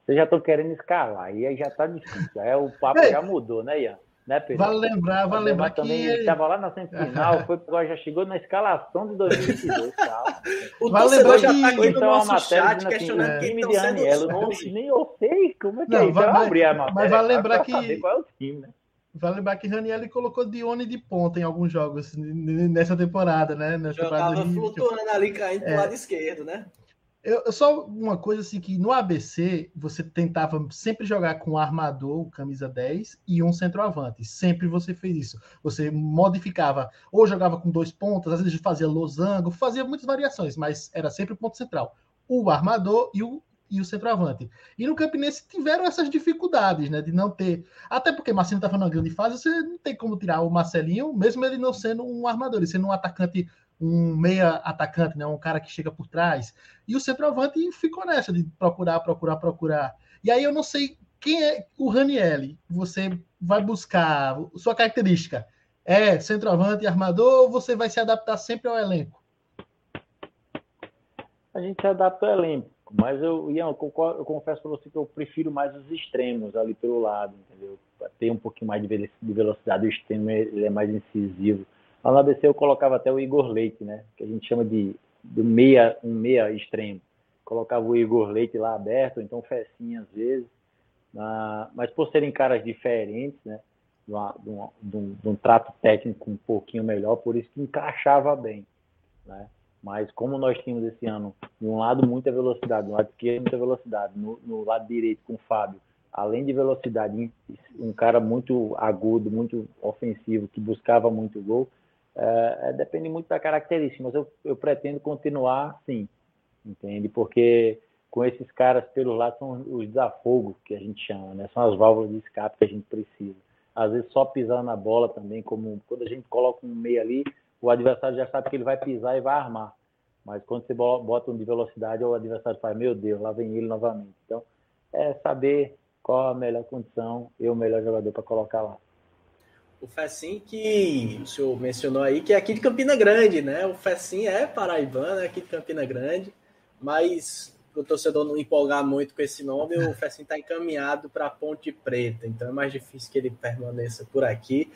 [SPEAKER 4] Vocês já estão querendo escalar, e aí já está difícil. É, o papo já mudou, né, Ian? Né,
[SPEAKER 3] Pedro? Vale lembrar, vale lembrar que
[SPEAKER 4] também estava lá na semifinal, foi agora já chegou na escalação de 2022,
[SPEAKER 1] calma. O vale torcedor já está aqui no
[SPEAKER 4] então,
[SPEAKER 1] nosso chat questionando assim, quem estão sendo os
[SPEAKER 4] nomes. Nem eu sei como é que não, é. Vai, então, abrir a matéria,
[SPEAKER 3] mas vale lembrar que qual é o time, né? Vale lembrar que Raniel colocou Dione de ponta em alguns jogos nessa temporada, né? Nessa
[SPEAKER 1] Jogava flutuando ali, caindo é. pro lado esquerdo, né?
[SPEAKER 3] Eu, só uma coisa assim que no ABC você tentava sempre jogar com armador, camisa 10 e um centroavante. Sempre você fez isso. Você modificava, ou jogava com dois pontos, às vezes fazia losango, fazia muitas variações, mas era sempre o ponto central. O armador e o, e o centroavante. E no Campinense tiveram essas dificuldades, né? De não ter. Até porque Marcinho tá falando uma grande fase, você não tem como tirar o Marcelinho, mesmo ele não sendo um armador, ele sendo um atacante um meia atacante, né, um cara que chega por trás. E o centroavante ficou nessa de procurar, procurar, procurar. E aí eu não sei quem é o Ranielli. Você vai buscar sua característica. É centroavante e armador ou você vai se adaptar sempre ao elenco?
[SPEAKER 4] A gente se adapta ao elenco, mas eu, Ian, eu, eu confesso para você que eu prefiro mais os extremos ali pelo lado, entendeu? Ter um pouquinho mais de velocidade, o extremo ele é mais incisivo Lá no ABC eu colocava até o Igor Leite, né? Que a gente chama de, de meia, um meia extremo. Colocava o Igor Leite lá aberto, então Fecinha às vezes. Ah, mas por serem caras diferentes, né? De, uma, de, de, um, de, um, trato técnico um pouquinho melhor, por isso que encaixava bem, né? Mas como nós tínhamos esse ano, de um lado muita velocidade, do lado esquerdo muita velocidade, no, no lado direito com o Fábio, além de velocidade, um cara muito agudo, muito ofensivo, que buscava muito gol, é, é, depende muito da característica, mas eu, eu pretendo continuar sim, entende? Porque com esses caras pelos lados são os desafogos que a gente chama, né? São as válvulas de escape que a gente precisa. Às vezes só pisar na bola também, como quando a gente coloca um meio ali, o adversário já sabe que ele vai pisar e vai armar. Mas quando você bota um de velocidade, o adversário fala, meu Deus, lá vem ele novamente. Então, é saber qual a melhor condição e o melhor jogador para colocar lá
[SPEAKER 1] o Fecim que o senhor mencionou aí, que é aqui de Campina Grande, né? O Fecim é paraibano, é aqui de Campina Grande, mas para o torcedor não empolgar muito com esse nome, o Fecim está encaminhado para Ponte Preta, então é mais difícil que ele permaneça por aqui.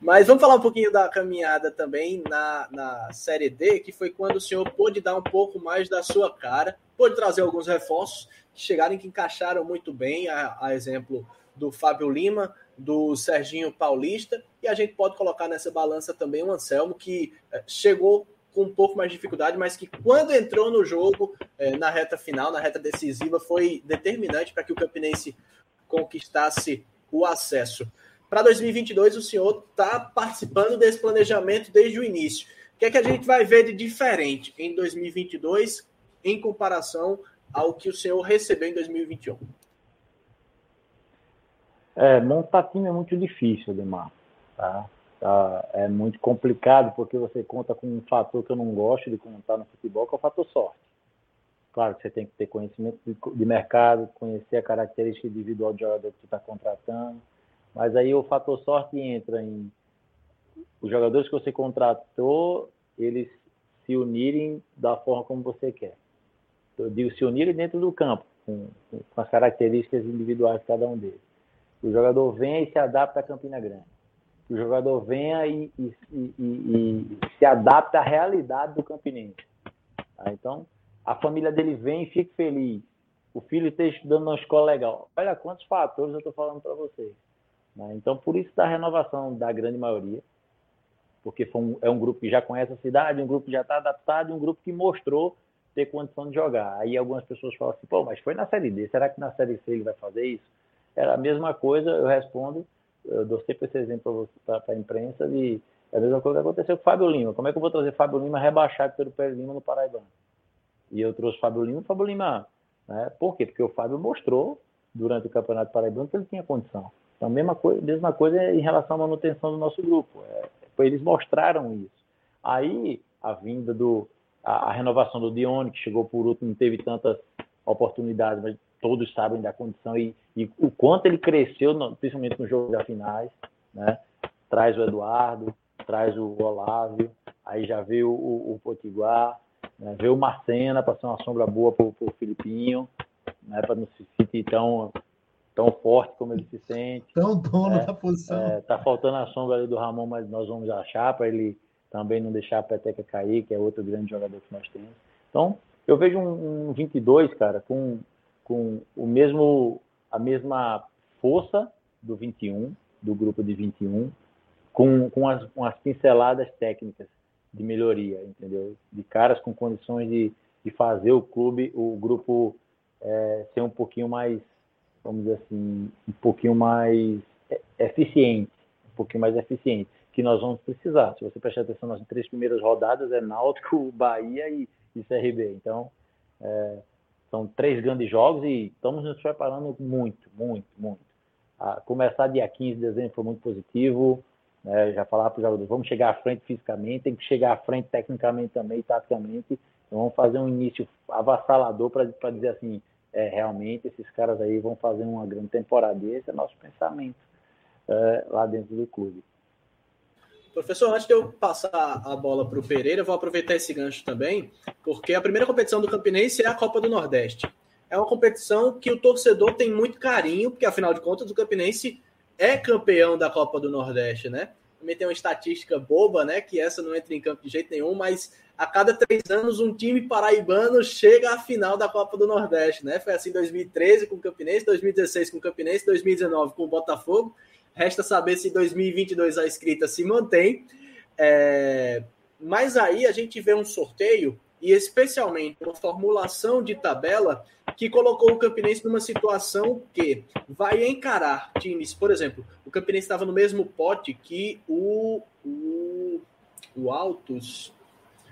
[SPEAKER 1] Mas vamos falar um pouquinho da caminhada também na, na Série D, que foi quando o senhor pôde dar um pouco mais da sua cara, pôde trazer alguns reforços que chegaram e que encaixaram muito bem, a, a exemplo do Fábio Lima, do Serginho Paulista, e a gente pode colocar nessa balança também o Anselmo, que eh, chegou com um pouco mais de dificuldade, mas que quando entrou no jogo, eh, na reta final, na reta decisiva, foi determinante para que o Campinense conquistasse o acesso. Para 2022, o senhor está participando desse planejamento desde o início. O que é que a gente vai ver de diferente em 2022 em comparação ao que o senhor recebeu em 2021?
[SPEAKER 4] É, montar time é muito difícil, Ademar. Tá? tá? É muito complicado porque você conta com um fator que eu não gosto de contar no futebol, que é o fator sorte. Claro que você tem que ter conhecimento de, de mercado, conhecer a característica individual do jogador que você está contratando. Mas aí o fator sorte entra em os jogadores que você contratou, eles se unirem da forma como você quer. Eu digo se unirem dentro do campo, com, com as características individuais de cada um deles o jogador venha e se adapta a Campina Grande. Que o jogador venha e, e, e, e, se adapta à realidade do Campinense. Tá? Então, a família dele vem e fica feliz. O filho esteja estudando numa escola legal. Olha quantos fatores eu estou falando para vocês. Né? Então, por isso da renovação da grande maioria, porque um, é um grupo que já conhece a cidade, um grupo que já está adaptado, um grupo que mostrou ter condição de jogar. Aí algumas pessoas falam assim, pô, mas foi na Série D, será que na Série C ele vai fazer isso? Era a mesma coisa, eu respondo, eu dou sempre esse exemplo para a imprensa, de é a mesma coisa que aconteceu com o Fábio Lima. Como é que eu vou trazer Fábio Lima rebaixado pelo Pérez Lima no Paraibano? E eu trouxe Fábio Lima, Fábio Lima, né? Por quê? Porque o Fábio mostrou durante o Campeonato Paraibano que ele tinha condição. Então, mesma coisa, mesma coisa em relação à manutenção do nosso grupo. É, eles mostraram isso. Aí, a vinda do. A, a, renovação do Dione, que chegou por último, não teve tantas oportunidades, mas todos sabem da condição e, e o quanto ele cresceu, principalmente no jogo das finais, né? Traz o Eduardo, traz o Olávio, aí já veio o, o Potiguar, né? veio o Marcena para ser uma sombra boa para o Filipinho, né? para não se sentir tão, tão forte como ele se sente.
[SPEAKER 3] Tão dono né? da posição.
[SPEAKER 4] É, tá faltando a sombra ali do Ramon, mas nós vamos achar para ele também não deixar a peteca cair, que é outro grande jogador que nós temos. Então, eu vejo um, um 22, cara, com com o mesmo, a mesma força do 21, do grupo de 21, com, com, as, com as pinceladas técnicas de melhoria, entendeu? De caras com condições de, de fazer o clube, o grupo é, ser um pouquinho mais, vamos dizer assim, um pouquinho mais eficiente, um pouquinho mais eficiente, que nós vamos precisar. Se você prestar atenção nas três primeiras rodadas, é Náutico, Bahia e, e CRB. Então, é, são três grandes jogos e estamos nos preparando muito, muito, muito. A começar dia 15 de dezembro foi muito positivo. Né? Já falar para os jogadores, vamos chegar à frente fisicamente, tem que chegar à frente tecnicamente também, taticamente. Então vamos fazer um início avassalador para dizer assim, é, realmente esses caras aí vão fazer uma grande temporada. E esse é nosso pensamento é, lá dentro do clube.
[SPEAKER 1] Professor, antes de eu passar a bola para o Pereira, vou aproveitar esse gancho também, porque a primeira competição do Campinense é a Copa do Nordeste. É uma competição que o torcedor tem muito carinho, porque afinal de contas o Campinense é campeão da Copa do Nordeste, né? Também tem uma estatística boba, né? Que essa não entra em campo de jeito nenhum, mas a cada três anos um time paraibano chega à final da Copa do Nordeste, né? Foi assim em 2013 com o Campinense, 2016 com o Campinense, 2019 com o Botafogo Resta saber se 2022 a escrita se mantém. É... Mas aí a gente vê um sorteio e especialmente uma formulação de tabela que colocou o Campinense numa situação que vai encarar times, por exemplo, o Campinense estava no mesmo pote que o o, o Altos.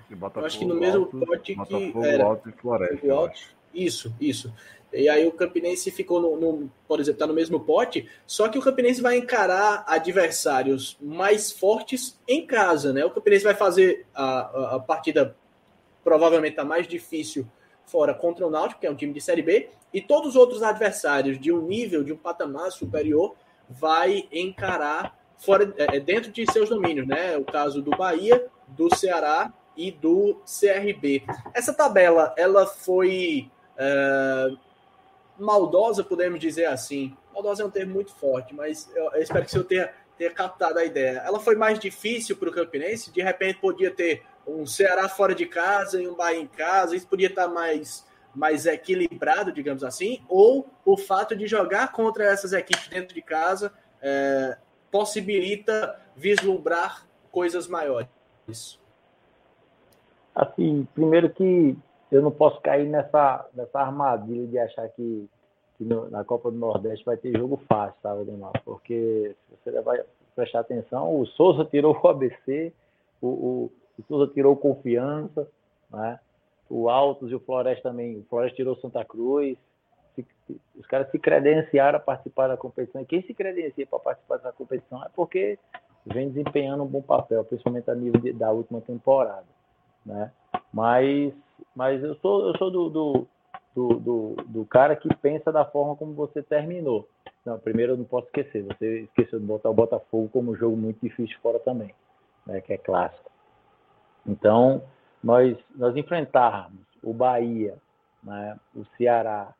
[SPEAKER 1] Eu acho que no mesmo Altos, pote que era
[SPEAKER 2] Altos e Floresta.
[SPEAKER 1] Altos, isso, isso. E aí o Campinense ficou, no, no por exemplo, está no mesmo pote, só que o Campinense vai encarar adversários mais fortes em casa, né? O Campinense vai fazer a, a, a partida provavelmente a mais difícil fora contra o Náutico, que é um time de Série B, e todos os outros adversários de um nível, de um patamar superior, vai encarar fora é, é dentro de seus domínios, né? O caso do Bahia, do Ceará e do CRB. Essa tabela, ela foi é, maldosa, podemos dizer assim. Maldosa é um termo muito forte, mas eu, eu espero que você tenha, tenha captado a ideia. Ela foi mais difícil para o Campinense, de repente podia ter um Ceará fora de casa e um Bahia em casa, isso podia estar mais, mais equilibrado, digamos assim, ou o fato de jogar contra essas equipes dentro de casa é, possibilita vislumbrar coisas maiores.
[SPEAKER 4] Assim, primeiro que eu não posso cair nessa, nessa armadilha de achar que, que no, na Copa do Nordeste vai ter jogo fácil, sabe, Ademar? Porque se você vai prestar atenção, o Souza tirou o ABC, o, o, o Souza tirou confiança, né? o Altos e o Floresta também. O Floresta tirou Santa Cruz. Se, os caras se credenciaram a participar da competição. E quem se credencia para participar dessa competição é porque vem desempenhando um bom papel, principalmente a nível de, da última temporada. Né? Mas mas eu sou, eu sou do, do, do, do, do cara que pensa da forma como você terminou. Não, primeiro eu não posso esquecer. Você esqueceu de botar o Botafogo como um jogo muito difícil fora também, né, que é clássico. Então, nós, nós enfrentarmos o Bahia, né, o Ceará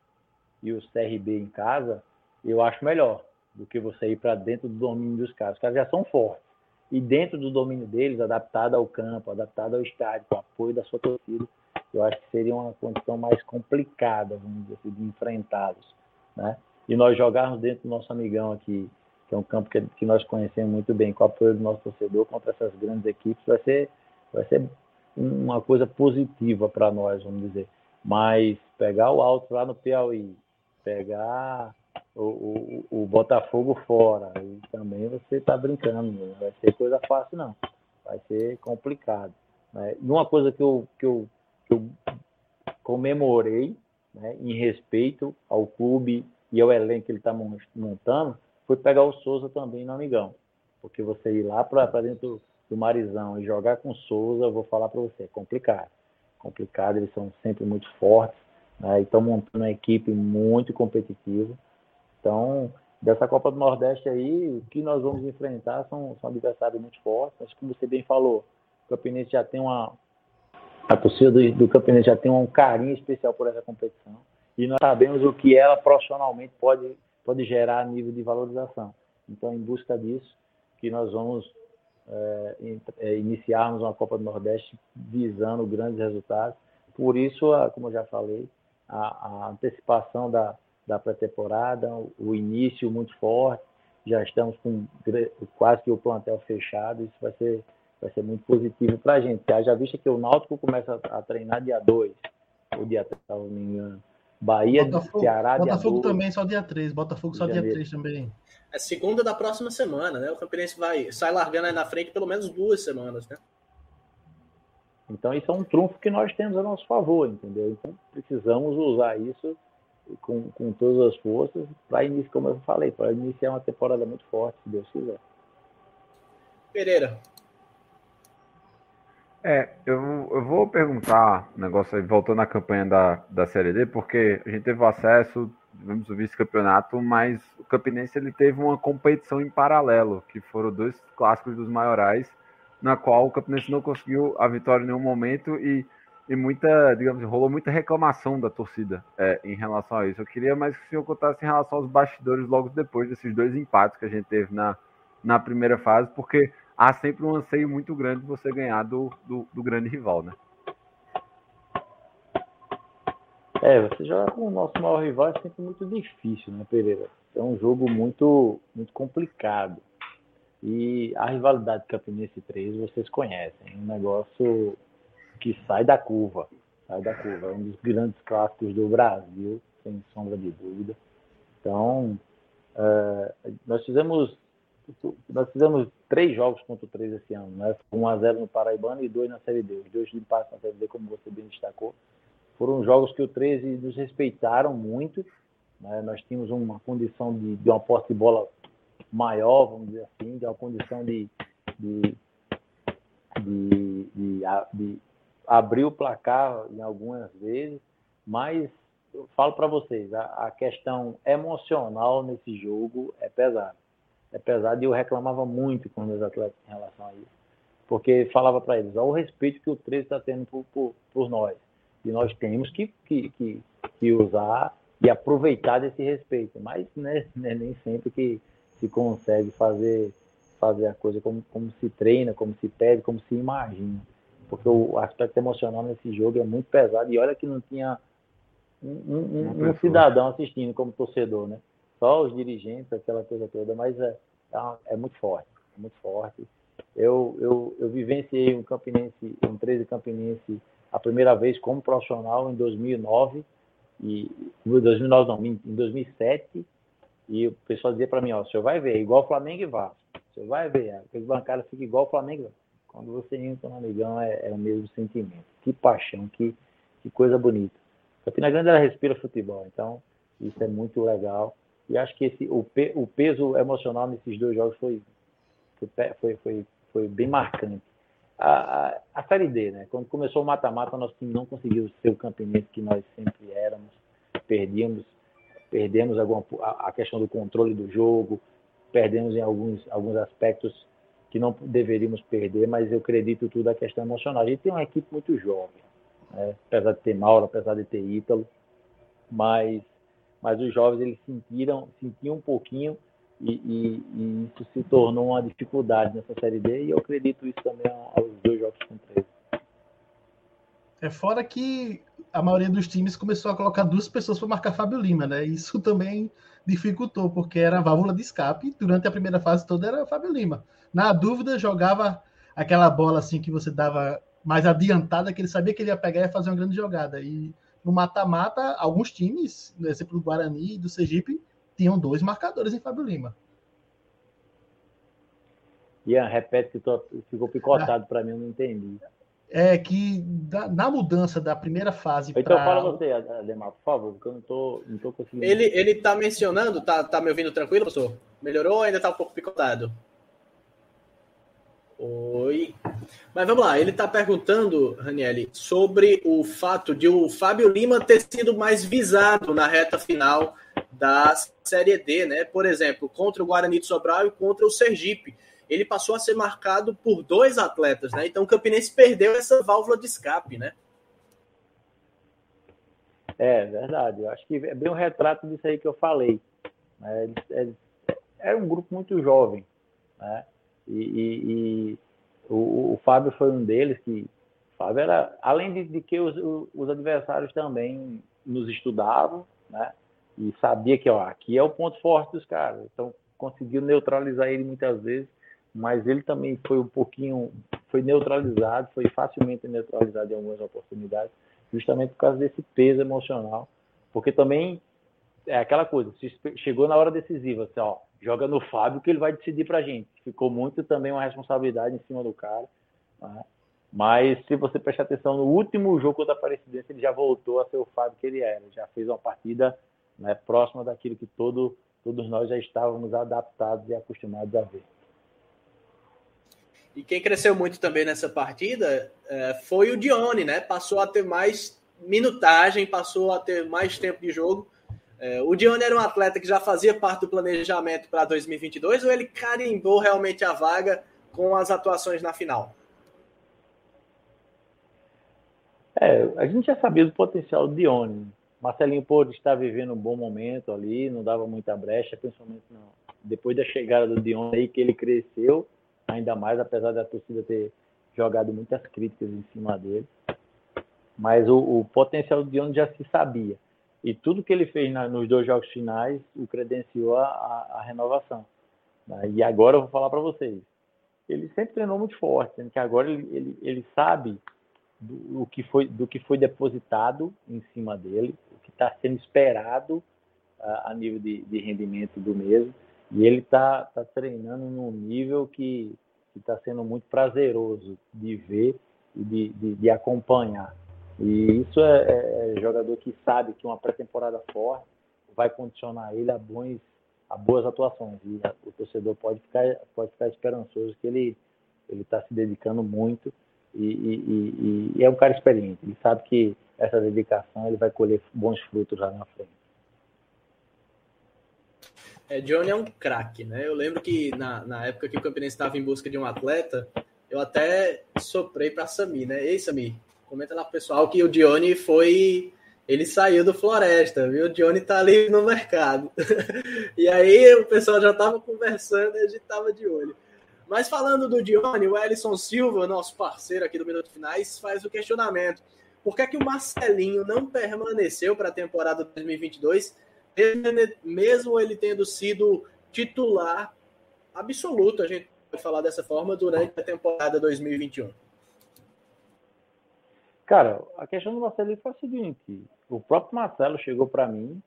[SPEAKER 4] e o CRB em casa, eu acho melhor do que você ir para dentro do domínio dos caras. Os caras já são fortes. E dentro do domínio deles, adaptado ao campo, adaptado ao estádio, com apoio da sua torcida, eu acho que seria uma condição mais complicada, vamos dizer assim, de enfrentá-los, né? E nós jogarmos dentro do nosso amigão aqui, que é um campo que, que nós conhecemos muito bem, com o apoio do nosso torcedor contra essas grandes equipes, vai ser, vai ser uma coisa positiva para nós, vamos dizer. Mas pegar o alto lá no Piauí, pegar o, o, o Botafogo fora, e também você está brincando, não vai ser coisa fácil, não. Vai ser complicado. Né? E uma coisa que eu, que eu eu comemorei né, em respeito ao clube e ao elenco que ele está montando, foi pegar o Souza também no Amigão. Porque você ir lá para dentro do Marizão e jogar com o Souza, eu vou falar para você, é complicado. Complicado, eles são sempre muito fortes, né, e estão montando uma equipe muito competitiva. Então, dessa Copa do Nordeste aí, o que nós vamos enfrentar são, são adversários muito fortes, mas como você bem falou, o Campinense já tem uma, a torcida do, do Campinense já tem um carinho especial por essa competição e nós sabemos o que ela profissionalmente pode, pode gerar a nível de valorização. Então, em busca disso, que nós vamos é, iniciarmos uma Copa do Nordeste visando grandes resultados. Por isso, a, como eu já falei, a, a antecipação da, da pré-temporada, o início muito forte, já estamos com quase que o plantel fechado, isso vai ser vai ser muito positivo para a gente. Já vista que o Náutico começa a treinar dia 2, ou dia 3, se não me engano. Bahia,
[SPEAKER 3] Botafogo,
[SPEAKER 4] Ceará,
[SPEAKER 3] Botafogo
[SPEAKER 4] dia
[SPEAKER 3] também, só dia 3. Botafogo só dia 3 também.
[SPEAKER 1] É segunda da próxima semana, né? O Campinense vai, sai largando aí na frente pelo menos duas semanas, né?
[SPEAKER 4] Então isso é um trunfo que nós temos a nosso favor, entendeu? Então precisamos usar isso com, com todas as forças para início, como eu falei, para iniciar uma temporada muito forte, se Deus quiser.
[SPEAKER 1] Pereira.
[SPEAKER 2] É, eu, eu vou perguntar um negócio aí, voltando à campanha da, da Série D, porque a gente teve acesso, tivemos o vice-campeonato, mas o Campinense ele teve uma competição em paralelo, que foram dois clássicos dos maiorais, na qual o Campinense não conseguiu a vitória em nenhum momento e, e muita, digamos, rolou muita reclamação da torcida é, em relação a isso. Eu queria mais que o senhor contasse em relação aos bastidores logo depois desses dois empates que a gente teve na, na primeira fase, porque há sempre um anseio muito grande de você ganhar do, do, do grande rival, né?
[SPEAKER 4] É, você jogar com o nosso maior rival é sempre muito difícil, né, Pereira? É um jogo muito, muito complicado. E a rivalidade Campinense 3 vocês conhecem, é um negócio que sai da curva, sai da curva. É um dos grandes clássicos do Brasil, sem sombra de dúvida. Então, é, nós fizemos nós fizemos três jogos contra o 3 esse ano, né? 1x0 no Paraibano e dois na Série D. Os dois empates na Série D, como você bem destacou. Foram jogos que o 13 nos respeitaram muito. Né? Nós tínhamos uma condição de, de uma posse de bola maior, vamos dizer assim, de uma condição de, de, de, de, de abrir o placar em algumas vezes, mas eu falo para vocês, a, a questão emocional nesse jogo é pesada é pesado e eu reclamava muito com os atletas em relação a isso. Porque falava para eles, olha o respeito que o 13 está tendo por, por, por, nós. E nós temos que, que, que, que, usar e aproveitar desse respeito. Mas né, né, nem sempre que se consegue fazer, fazer a coisa como, como se treina, como se pede, como se imagina. Porque o aspecto emocional nesse jogo é muito pesado. E olha que não tinha um, um, um cidadão assistindo como torcedor, né? Só os dirigentes, aquela coisa toda, mas é, é, é muito forte, é muito forte. Eu, eu, eu vivenciei um Campinense, um 13 Campinense a primeira vez como profissional em 2009 e 2009 não, em 2007 e o pessoal dizia para mim, ó, o senhor vai ver, igual Flamengo e Vasco, o senhor vai ver, aquele bancário fica igual Flamengo. Quando você entra no Amigão é, é, o mesmo sentimento. Que paixão, que, que coisa bonita. Campina Grande ela respira futebol, então isso é muito legal. E acho que esse, o, pe, o peso emocional nesses dois jogos foi, foi, foi, foi bem marcante. A, a, a, Série D, né? Quando começou o mata-mata, nosso time não conseguiu ser o campinense que nós sempre éramos. Perdíamos, perdemos alguma, a, a questão do controle do jogo, perdemos em alguns, alguns aspectos que não deveríamos perder, mas eu acredito tudo a questão emocional. A gente tem uma equipe muito jovem, né? apesar de ter Mauro, apesar de ter Ítalo, mas mas os jovens eles sentiram, sentiam um pouquinho e, e, e, isso se tornou uma dificuldade nessa Série D e eu acredito isso também aos dois jogos com três.
[SPEAKER 3] É fora que a maioria dos times começou a colocar duas pessoas para marcar Fábio Lima, né? Isso também dificultou, porque era a válvula de escape. Durante a primeira fase toda era Fábio Lima. Na dúvida, jogava aquela bola assim que você dava mais adiantada, que ele sabia que ele ia pegar e ia fazer uma grande jogada. E no mata-mata, alguns times, no exemplo do Guarani e do Sergipe, tinham dois marcadores em Fábio Lima.
[SPEAKER 4] Ian, repete que tô, ficou picotado ah, para mim, eu não entendi.
[SPEAKER 3] É que da, na mudança da primeira fase
[SPEAKER 4] Então pra... fala você, Ademar, por favor, porque eu não tô, não tô conseguindo.
[SPEAKER 1] Ele, ele tá mencionando, tá, tá me ouvindo tranquilo, professor? Melhorou ou ainda tá um pouco picotado? Oi. Mas vamos lá, ele está perguntando, Ranielli, sobre o fato de o Fábio Lima ter sido mais visado na reta final da Série D, né? Por exemplo, contra o Guarani de Sobral e contra o Sergipe. Ele passou a ser marcado por dois atletas, né? Então o Campinense perdeu essa válvula de escape, né?
[SPEAKER 4] É verdade. Eu acho que é bem um retrato disso aí que eu falei. Né? Era um grupo muito jovem, né? E, e, e o, o, Fábio foi um deles que. Fábio era, além de, de que os, os, adversários também nos estudavam, né? E sabia que, ó, aqui é o ponto forte dos caras. Então, conseguiu neutralizar ele muitas vezes, mas ele também foi um pouquinho. Foi neutralizado, foi facilmente neutralizado em algumas oportunidades. justamente por causa desse peso emocional. Porque também é aquela coisa, chegou na hora decisiva, assim, ó, joga no Fábio que ele vai decidir pra gente. Ficou muito também uma responsabilidade em cima do cara. Né? Mas se você prestar atenção no último jogo contra a Aparecidense, ele já voltou a ser o Fábio que ele era. Já fez uma partida né, próxima daquilo que todo, todos nós já estávamos adaptados e acostumados a ver.
[SPEAKER 1] E quem cresceu muito também nessa partida é, foi o Dione, né? Passou a ter mais minutagem, passou a ter mais tempo de jogo. É, o Dione era um atleta que já fazia parte do planejamento para 2022 ou ele carimbou realmente a vaga com as atuações na final?
[SPEAKER 4] É, a gente já sabia do potencial do Dione. Marcelinho pôde estar vivendo um bom momento ali, não dava muita brecha, principalmente depois da chegada do Dione aí que ele cresceu ainda mais, apesar da torcida ter jogado muitas críticas em cima dele. Mas o, o potencial do Dion já se sabia. E tudo que ele fez na, nos dois jogos finais o credenciou a, a, a renovação. Né? E agora eu vou falar para vocês. Ele sempre treinou muito forte, sendo que agora ele, ele, ele sabe do, do, que foi, do que foi depositado em cima dele, o que está sendo esperado a, a nível de, de rendimento do mesmo. E ele está tá treinando num nível que está sendo muito prazeroso de ver e de, de, de acompanhar. E isso é, é, é, jogador que sabe que uma pré-temporada forte vai condicionar ele a, bons, a boas atuações. E o torcedor pode ficar, pode ficar esperançoso que ele ele está se dedicando muito e, e, e, e, é um cara experiente. Ele sabe que essa dedicação ele vai colher bons frutos lá na frente.
[SPEAKER 1] É, Johnny é um craque, né? Eu lembro que na, na época que o Campinense estava em busca de um atleta, eu até soprei para Sami, né? Ei, Sami, comenta lá pro pessoal que o Johnny foi. Ele saiu do Floresta, viu? O Johnny tá ali no mercado. e aí o pessoal já tava conversando e a gente tava de olho. Mas falando do Dione, o Ellison Silva, nosso parceiro aqui do Minuto Finais, faz o questionamento. Por que, é que o Marcelinho não permaneceu para a temporada 2022 mesmo ele tendo sido titular absoluto, a gente pode falar dessa forma, durante a temporada 2021?
[SPEAKER 4] Cara, a questão do Marcelo foi a seguinte: o próprio Marcelo chegou para mim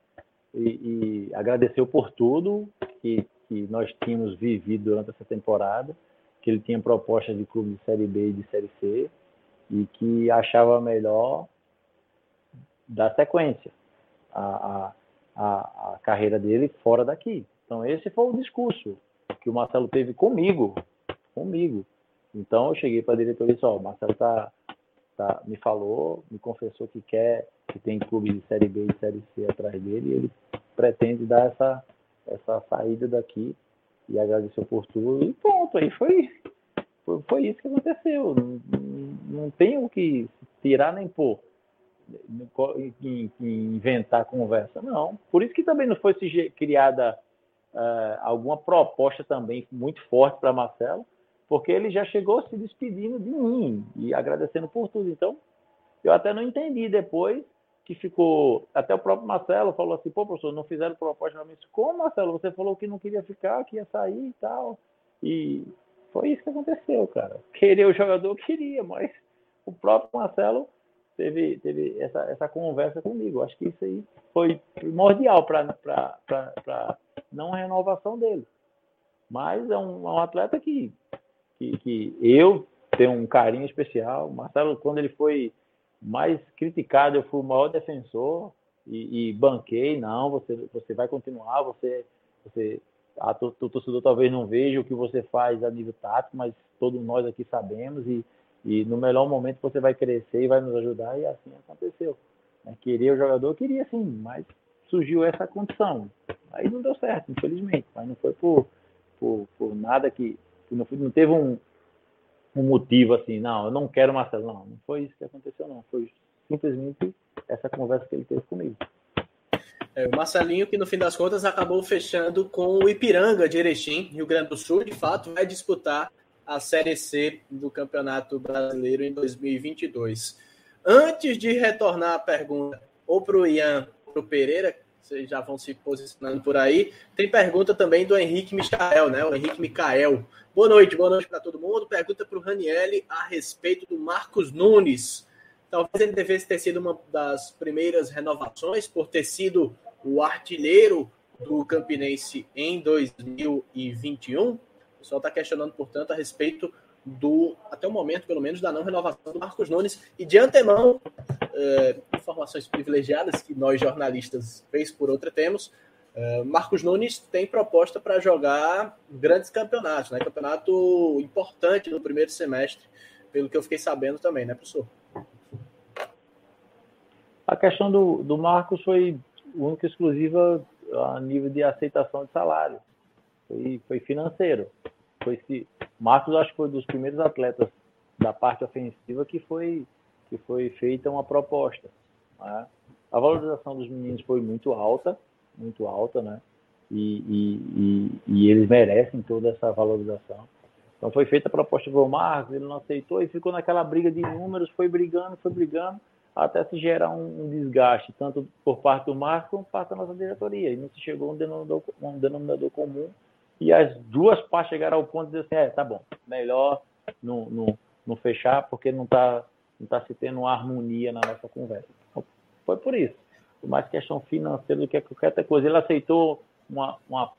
[SPEAKER 4] e, e, agradeceu por tudo que, que nós tínhamos vivido durante essa temporada, que ele tinha propostas de clube de Série B e de Série C e que achava melhor dar sequência. A, a, a carreira dele fora daqui. Então, esse foi o discurso que o Marcelo teve comigo, comigo. Então, eu cheguei para a diretoria e disse, ó, o Marcelo tá, tá, me falou, me confessou que quer, que tem clube de Série B e Série C atrás dele, e ele pretende dar essa, essa saída daqui e agradeceu por tudo, e pronto, aí foi, foi, foi isso que aconteceu. Não, não, tem o que tirar nem pôr inventar conversa. Não. Por isso que também não foi criada uh, alguma proposta também muito forte para Marcelo, porque ele já chegou se despedindo de mim e agradecendo por tudo. Então, eu até não entendi depois que ficou. Até o próprio Marcelo falou assim: pô, professor, não fizeram proposta para mim. Como, Marcelo? Você falou que não queria ficar, que ia sair e tal. E foi isso que aconteceu, cara. Querer o jogador, queria, mas o próprio Marcelo teve, teve essa, essa conversa comigo. Acho que isso aí foi primordial para não renovação dele. Mas é um, é um atleta que, que, que, eu tenho um carinho especial. Marcelo, quando ele foi mais criticado, eu fui o maior defensor e, e banquei. Não, você, você vai continuar, você, você a, torcedor talvez não veja o que você faz a nível tático, mas todos nós aqui sabemos e e no melhor momento você vai crescer e vai nos ajudar, e assim aconteceu. Né? Queria o jogador, queria sim, mas surgiu essa condição. Aí não deu certo, infelizmente, mas não foi por, por, por nada que não, não, teve um, um motivo assim, não, eu não quero Marcelo, não, não foi isso que aconteceu, não, foi simplesmente essa conversa que ele teve comigo.
[SPEAKER 1] É, o Marcelinho, que no fim das contas acabou fechando com o Ipiranga de Erechim, Rio Grande do Sul, de fato, vai disputar a Série C do Campeonato Brasileiro em 2022. Antes de retornar a pergunta ou para o Ian ou para o Pereira, vocês já vão se posicionando por aí, tem pergunta também do Henrique Michael, né? O Henrique Micael. Boa noite, boa noite para todo mundo. Pergunta para o Ranielli a respeito do Marcos Nunes. Talvez ele devesse ter sido uma das primeiras renovações, por ter sido o artilheiro do Campinense em 2021. O pessoal está questionando, portanto, a respeito do, até o momento, pelo menos, da não renovação do Marcos Nunes. E de antemão, eh, informações privilegiadas que nós jornalistas, vez por outra, temos. Eh, Marcos Nunes tem proposta para jogar grandes campeonatos, né? Campeonato importante no primeiro semestre, pelo que eu fiquei sabendo também, né, professor?
[SPEAKER 4] A questão do, do Marcos foi única e exclusiva a nível de aceitação de salário. Foi, foi financeiro. Foi Marcos acho que foi dos primeiros atletas da parte ofensiva que foi que foi feita uma proposta. Né? A valorização dos meninos foi muito alta, muito alta, né? E, e, e, e, eles merecem toda essa valorização. Então foi feita a proposta para o Marcos, ele não aceitou e ficou naquela briga de números, foi brigando, foi brigando até se gerar um, um, desgaste, tanto por parte do Marco como por parte da nossa diretoria. E não se chegou a um denominador, um denominador comum. E as duas partes chegaram ao ponto de dizer assim, é, tá bom, melhor não, não, não fechar, porque não está não tá se tendo uma harmonia na nossa conversa. Então, foi por isso. Mais questão financeira do que qualquer outra coisa. Ele aceitou uma, uma,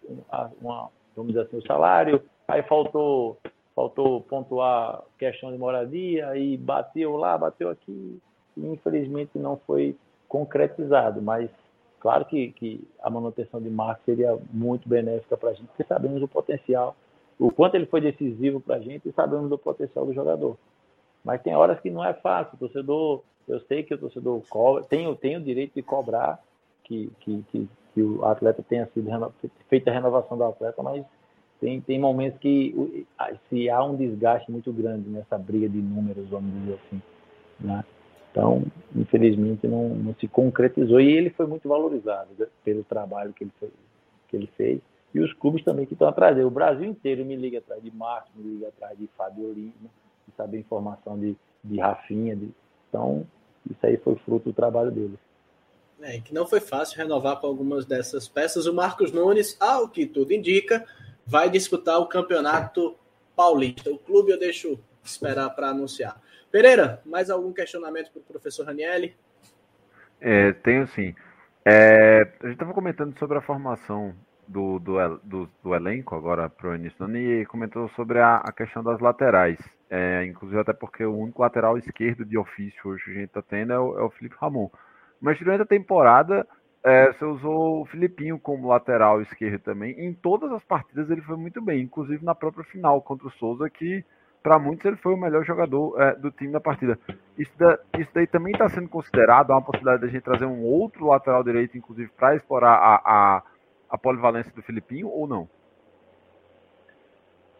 [SPEAKER 4] uma, vamos dizer assim, o salário, aí faltou faltou pontuar questão de moradia, aí bateu lá, bateu aqui, infelizmente não foi concretizado, mas claro que, que a manutenção de Marcos seria muito benéfica para a gente, porque sabemos o potencial, o quanto ele foi decisivo para a gente e sabemos do potencial do jogador. Mas tem horas que não é fácil, o torcedor, eu sei que o torcedor cobra, tem, tem o direito de cobrar que, que, que, que o atleta tenha sido feita a renovação do atleta, mas tem, tem momentos que se há um desgaste muito grande nessa briga de números, vamos dizer assim, né? Então, infelizmente, não, não se concretizou. E ele foi muito valorizado né, pelo trabalho que ele, fez, que ele fez. E os clubes também que estão atrás dele. O Brasil inteiro me liga atrás de Marcos, me liga atrás de Fábio Lima, de saber informação de, de Rafinha. De... Então, isso aí foi fruto do trabalho dele.
[SPEAKER 1] É, que não foi fácil renovar com algumas dessas peças. O Marcos Nunes, ao que tudo indica, vai disputar o campeonato paulista. O clube eu deixo esperar para anunciar. Pereira, mais algum questionamento para o professor Ranielli?
[SPEAKER 2] É, tenho sim. É, a gente estava comentando sobre a formação do, do, do, do elenco agora para o início do ano e comentou sobre a, a questão das laterais. É, inclusive até porque o único lateral esquerdo de ofício hoje que a gente está tendo é o, é o Felipe Ramon. Mas durante a temporada é, você usou o Filipinho como lateral esquerdo também. Em todas as partidas ele foi muito bem, inclusive na própria final contra o Souza, que para muitos ele foi o melhor jogador é, do time da partida. Isso, da, isso daí também está sendo considerado, uma possibilidade de a gente trazer um outro lateral direito, inclusive, para explorar a, a, a, polivalência do Filipinho, ou não?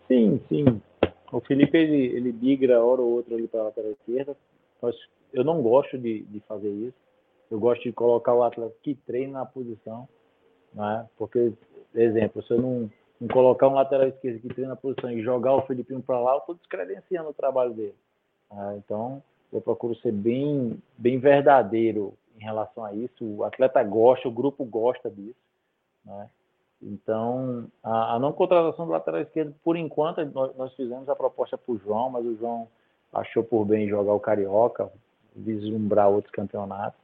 [SPEAKER 4] Sim, sim. O Felipe, ele, ele migra hora ou outra ali para a lateral esquerda. Eu não gosto de, de fazer isso. Eu gosto de colocar o atleta que treina na posição, né? porque, exemplo, se eu não em colocar um lateral esquerdo que treina a posição e jogar o Filipinho para lá, eu estou descredenciando o trabalho dele. Ah, então, eu procuro ser bem, bem verdadeiro em relação a isso. O atleta gosta, o grupo gosta disso. Né? Então, a, a, não contratação do lateral esquerdo, por enquanto, nós, nós fizemos a proposta para o João, mas o João achou por bem jogar o Carioca, vislumbrar outros campeonatos.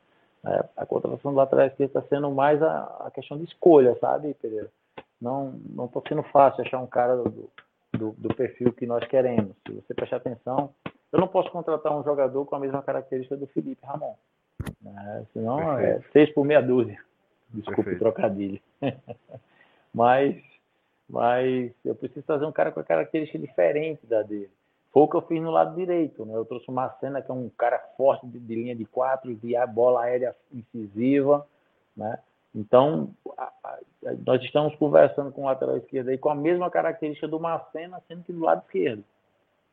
[SPEAKER 4] É, a contratação do lateral esquerdo está sendo mais a, a, questão de escolha, sabe, Pereira? Não não está sendo fácil achar um cara do, do, do, perfil que nós queremos. Se você prestar atenção, eu não posso contratar um jogador com a mesma característica do Felipe Ramon. Né? Senão é Perfeito. é seis por meia dúzia. Desculpe Perfeito. o trocadilho. mas, mas eu preciso trazer um cara com a característica diferente da dele. Foi o que eu fiz no lado direito. Né? Eu trouxe o Macena, que é um cara forte de, de linha de quatro, enviar bola aérea incisiva. Né? Então, nós estamos conversando com o lateral esquerdo aí com a mesma característica do Macena, sendo que do lado esquerdo.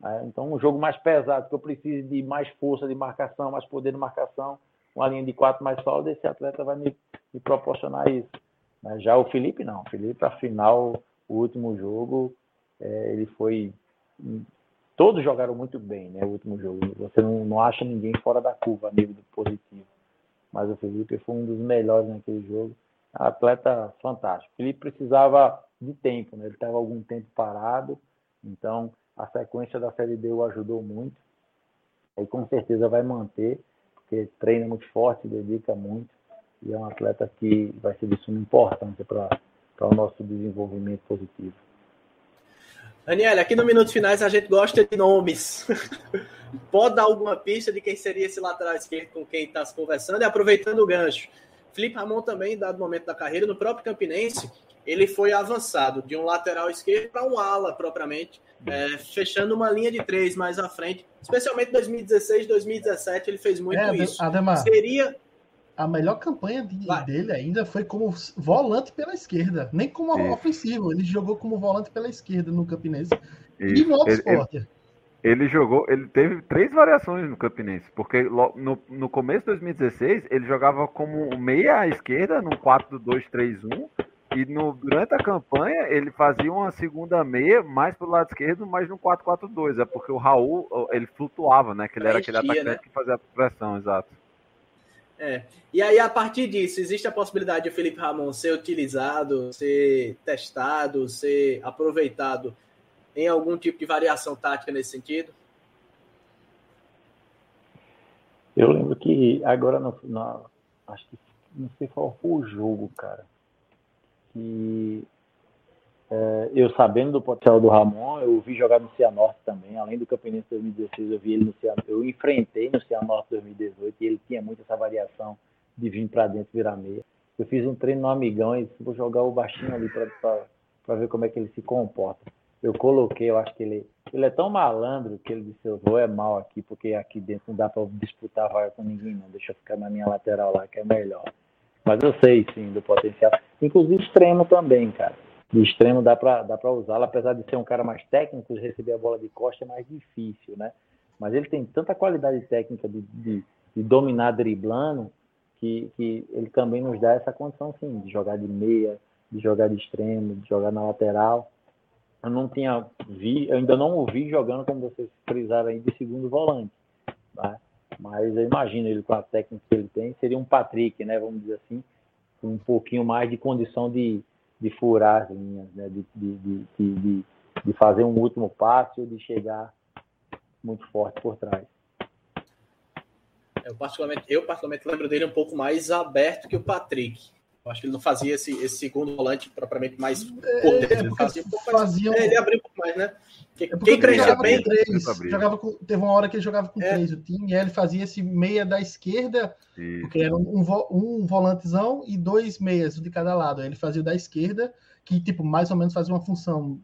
[SPEAKER 4] Né? Então, um jogo mais pesado, que eu preciso de mais força de marcação, mais poder de marcação, uma linha de quatro mais sólida, esse atleta vai me, me proporcionar isso. Né? Já o Felipe, não. O Felipe, afinal, o último jogo, é, ele foi. Todos jogaram muito bem, né? O último jogo. Você não, não acha ninguém fora da curva a nível positivo mas o Felipe foi um dos melhores naquele jogo. Atleta fantástico. Ele precisava de tempo, né? ele estava algum tempo parado, então a sequência da Série D o ajudou muito. E com certeza vai manter. porque treina muito forte, dedica muito, e é um atleta que vai ser de suma importância para o nosso desenvolvimento positivo.
[SPEAKER 1] Daniela, aqui no Minutos Finais a gente gosta de nomes. Pode dar alguma pista de quem seria esse lateral esquerdo com quem está se conversando? E aproveitando o gancho, Felipe Ramon também, dado momento da carreira, no próprio Campinense, ele foi avançado de um lateral esquerdo para um ala propriamente, é, fechando uma linha de três mais à frente. Especialmente em 2016, 2017, ele fez muito é, isso.
[SPEAKER 3] Ademar, Seria a melhor campanha de, dele ainda foi como volante pela esquerda, nem como Isso. ofensivo. Ele jogou como volante pela esquerda no Campinense Isso. e no Oxford.
[SPEAKER 2] Ele, ele, jogou, ele teve três variações no Campinense, porque no, no começo de 2016 ele jogava como meia à esquerda, no 4-2-3-1, e no, durante a campanha ele fazia uma segunda meia mais pro lado esquerdo, mas no 4-4-2, é porque o Raul ele flutuava, né? Que ele era aquele atacante né? que fazia a pressão, exato.
[SPEAKER 1] É. E aí, a partir disso, existe a possibilidade de o Felipe Ramon ser utilizado, ser testado, ser aproveitado em algum tipo de variação tática nesse sentido?
[SPEAKER 4] Eu lembro que agora, no, acho que não sei qual foi o jogo, cara, que eu sabendo do potencial do Ramon, eu vi jogar no Cianorte também, além do Campinense 2016, eu vi ele no Cianorte, eu enfrentei no Cianorte 2018 e ele tinha muito essa variação de vir para dentro virar meia. Eu fiz um treino no Amigão e vou jogar o baixinho ali para ver como é que ele se comporta. Eu coloquei, eu acho que ele, ele é tão malandro que ele disse, eu vou é mal aqui, porque aqui dentro não dá para disputar vaga com ninguém não, deixa eu ficar na minha lateral lá que é melhor. Mas eu sei sim do potencial, inclusive extremo também, cara de extremo dá para dá usá-lo, apesar de ser um cara mais técnico, receber a bola de costa é mais difícil, né? Mas ele tem tanta qualidade técnica de, de, de dominar driblando que, que ele também nos dá essa condição, sim, de jogar de meia, de jogar de extremo, de jogar na lateral. Eu não tinha vi, eu ainda não ouvi jogando como vocês frisaram aí de segundo volante, tá? Mas eu imagino ele com a técnica que ele tem, seria um Patrick, né? Vamos dizer assim, com um pouquinho mais de condição de de furar as linhas, né? de, de, de, de, fazer um último passe ou de chegar muito forte por trás.
[SPEAKER 1] Eu particularmente, eu particularmente lembro dele um pouco mais aberto que o Patrick. Eu acho que ele não fazia esse, esse segundo volante propriamente mais
[SPEAKER 3] é, por dentro. É, ele fazia um pouco mais. É,
[SPEAKER 1] ele abriu um pouco mais, né?
[SPEAKER 3] É quem crescia bem. Três, jogava com, teve uma hora que ele jogava com é. três o time, e ele fazia esse meia da esquerda, Isso. porque era um, um volantezão e dois meias de cada lado. Aí ele fazia o da esquerda, que tipo, mais ou menos fazia uma função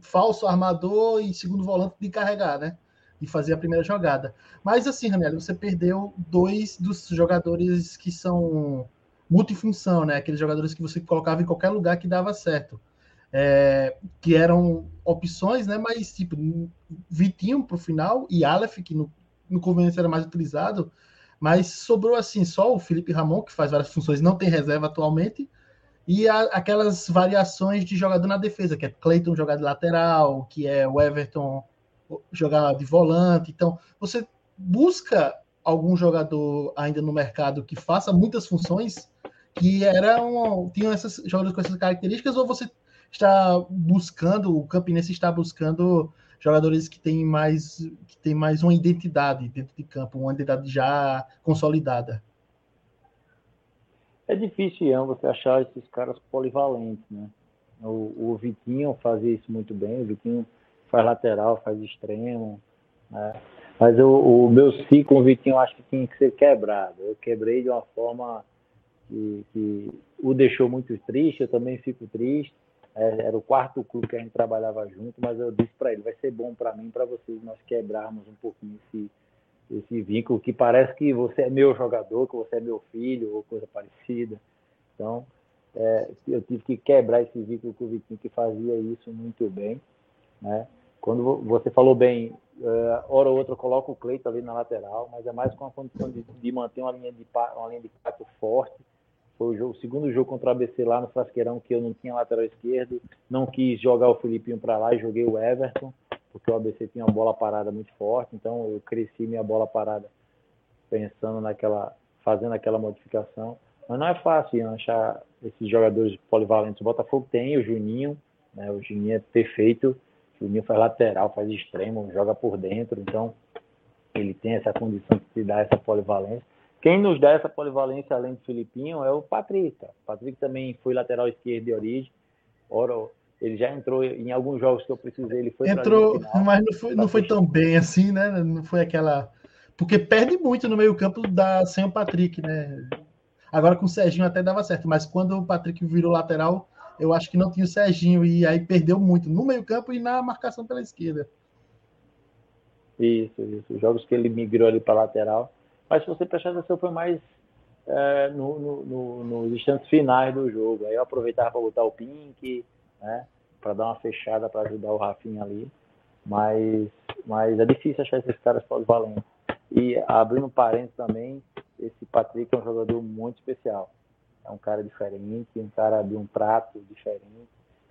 [SPEAKER 3] falso armador e segundo volante de carregar, né? E fazer a primeira jogada. Mas assim, Raniel, você perdeu dois dos jogadores que são multifunção, né? Aqueles jogadores que você colocava em qualquer lugar que dava certo. É, que eram opções, né? Mas tipo, Vitinho para o final e Aleph, que no, no conveniência era mais utilizado, mas sobrou assim só o Felipe Ramon, que faz várias funções, não tem reserva atualmente, e a, aquelas variações de jogador na defesa, que é Cleiton jogar de lateral, que é o Everton jogar de volante. Então, você busca algum jogador ainda no mercado que faça muitas funções que eram tinham essas jogadores com essas características ou você está buscando o Campinense está buscando jogadores que têm mais que têm mais uma identidade dentro de campo uma identidade já consolidada
[SPEAKER 4] é difícil Ian, você achar esses caras polivalentes né o, o Vitinho fazia isso muito bem o Vitinho faz lateral faz extremo né? Mas o, o meu ciclo o Vitinho acho que tinha que ser quebrado. Eu quebrei de uma forma que, que o deixou muito triste, eu também fico triste. É, era o quarto clube que a gente trabalhava junto, mas eu disse para ele, vai ser bom para mim, para vocês, nós quebrarmos um pouquinho esse, esse vínculo que parece que você é meu jogador, que você é meu filho ou coisa parecida. Então, é, eu tive que quebrar esse vínculo com o Vitinho que fazia isso muito bem, né? Quando você falou bem, uh, hora ou outra coloca o Cleiton ali na lateral, mas é mais com a condição de, de manter uma linha de uma linha de quatro forte. Foi o, jogo, o, segundo jogo contra o ABC lá no Frasqueirão que eu não tinha lateral esquerdo, não quis jogar o Filipinho para lá e joguei o Everton, porque o ABC tinha uma bola parada muito forte, então eu cresci minha bola parada pensando naquela, fazendo aquela modificação. Mas não é fácil achar esses jogadores polivalentes. O Botafogo tem o Juninho, né? O Juninho é perfeito o Juninho faz lateral, faz extremo, joga por dentro, então ele tem essa condição de te dar essa polivalência. Quem nos dá essa polivalência além do Filipinho é o Patrick. O Patrick também foi lateral esquerdo de origem. Ora, ele já entrou em alguns jogos que eu precisei, ele foi
[SPEAKER 3] Entrou, mas não foi, não foi tão bem assim, né? Não foi aquela. Porque perde muito no meio-campo da sem o Patrick, né? Agora com o Serginho até dava certo, mas quando o Patrick virou lateral, eu acho que não tinha o Serginho e aí perdeu muito no meio-campo e na marcação pela esquerda.
[SPEAKER 4] Isso, isso. Jogos que ele migrou ali para lateral. Mas se você prestar atenção, foi mais é, no, no, no, nos instantes finais do jogo. Aí eu aproveitava para botar o Pink, né? Para dar uma fechada para ajudar o Rafinha ali. Mas, mas é difícil achar esses caras polivalentes. E abrindo parênteses também, esse Patrick é um jogador muito especial. É um cara diferente, um cara de um trato diferente.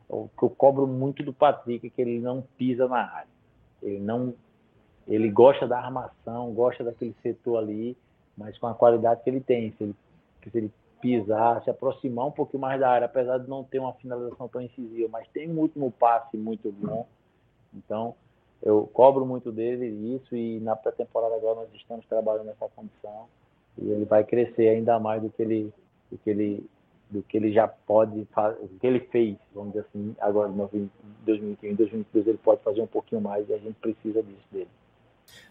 [SPEAKER 4] O que eu cobro muito do Patrick é que ele não pisa na área. Ele não ele gosta da armação, gosta daquele setor ali, mas com a qualidade que ele tem. Se ele, se ele pisar, se aproximar um pouquinho mais da área, apesar de não ter uma finalização tão incisiva, mas tem um último passe muito bom. Então, eu cobro muito dele isso e na pré-temporada agora nós estamos trabalhando nessa condição e ele vai crescer ainda mais do que ele do que ele do que ele já pode fazer, do que ele fez, vamos dizer assim, agora em 2021, 2022 ele pode fazer um pouquinho mais e a gente precisa disso dele.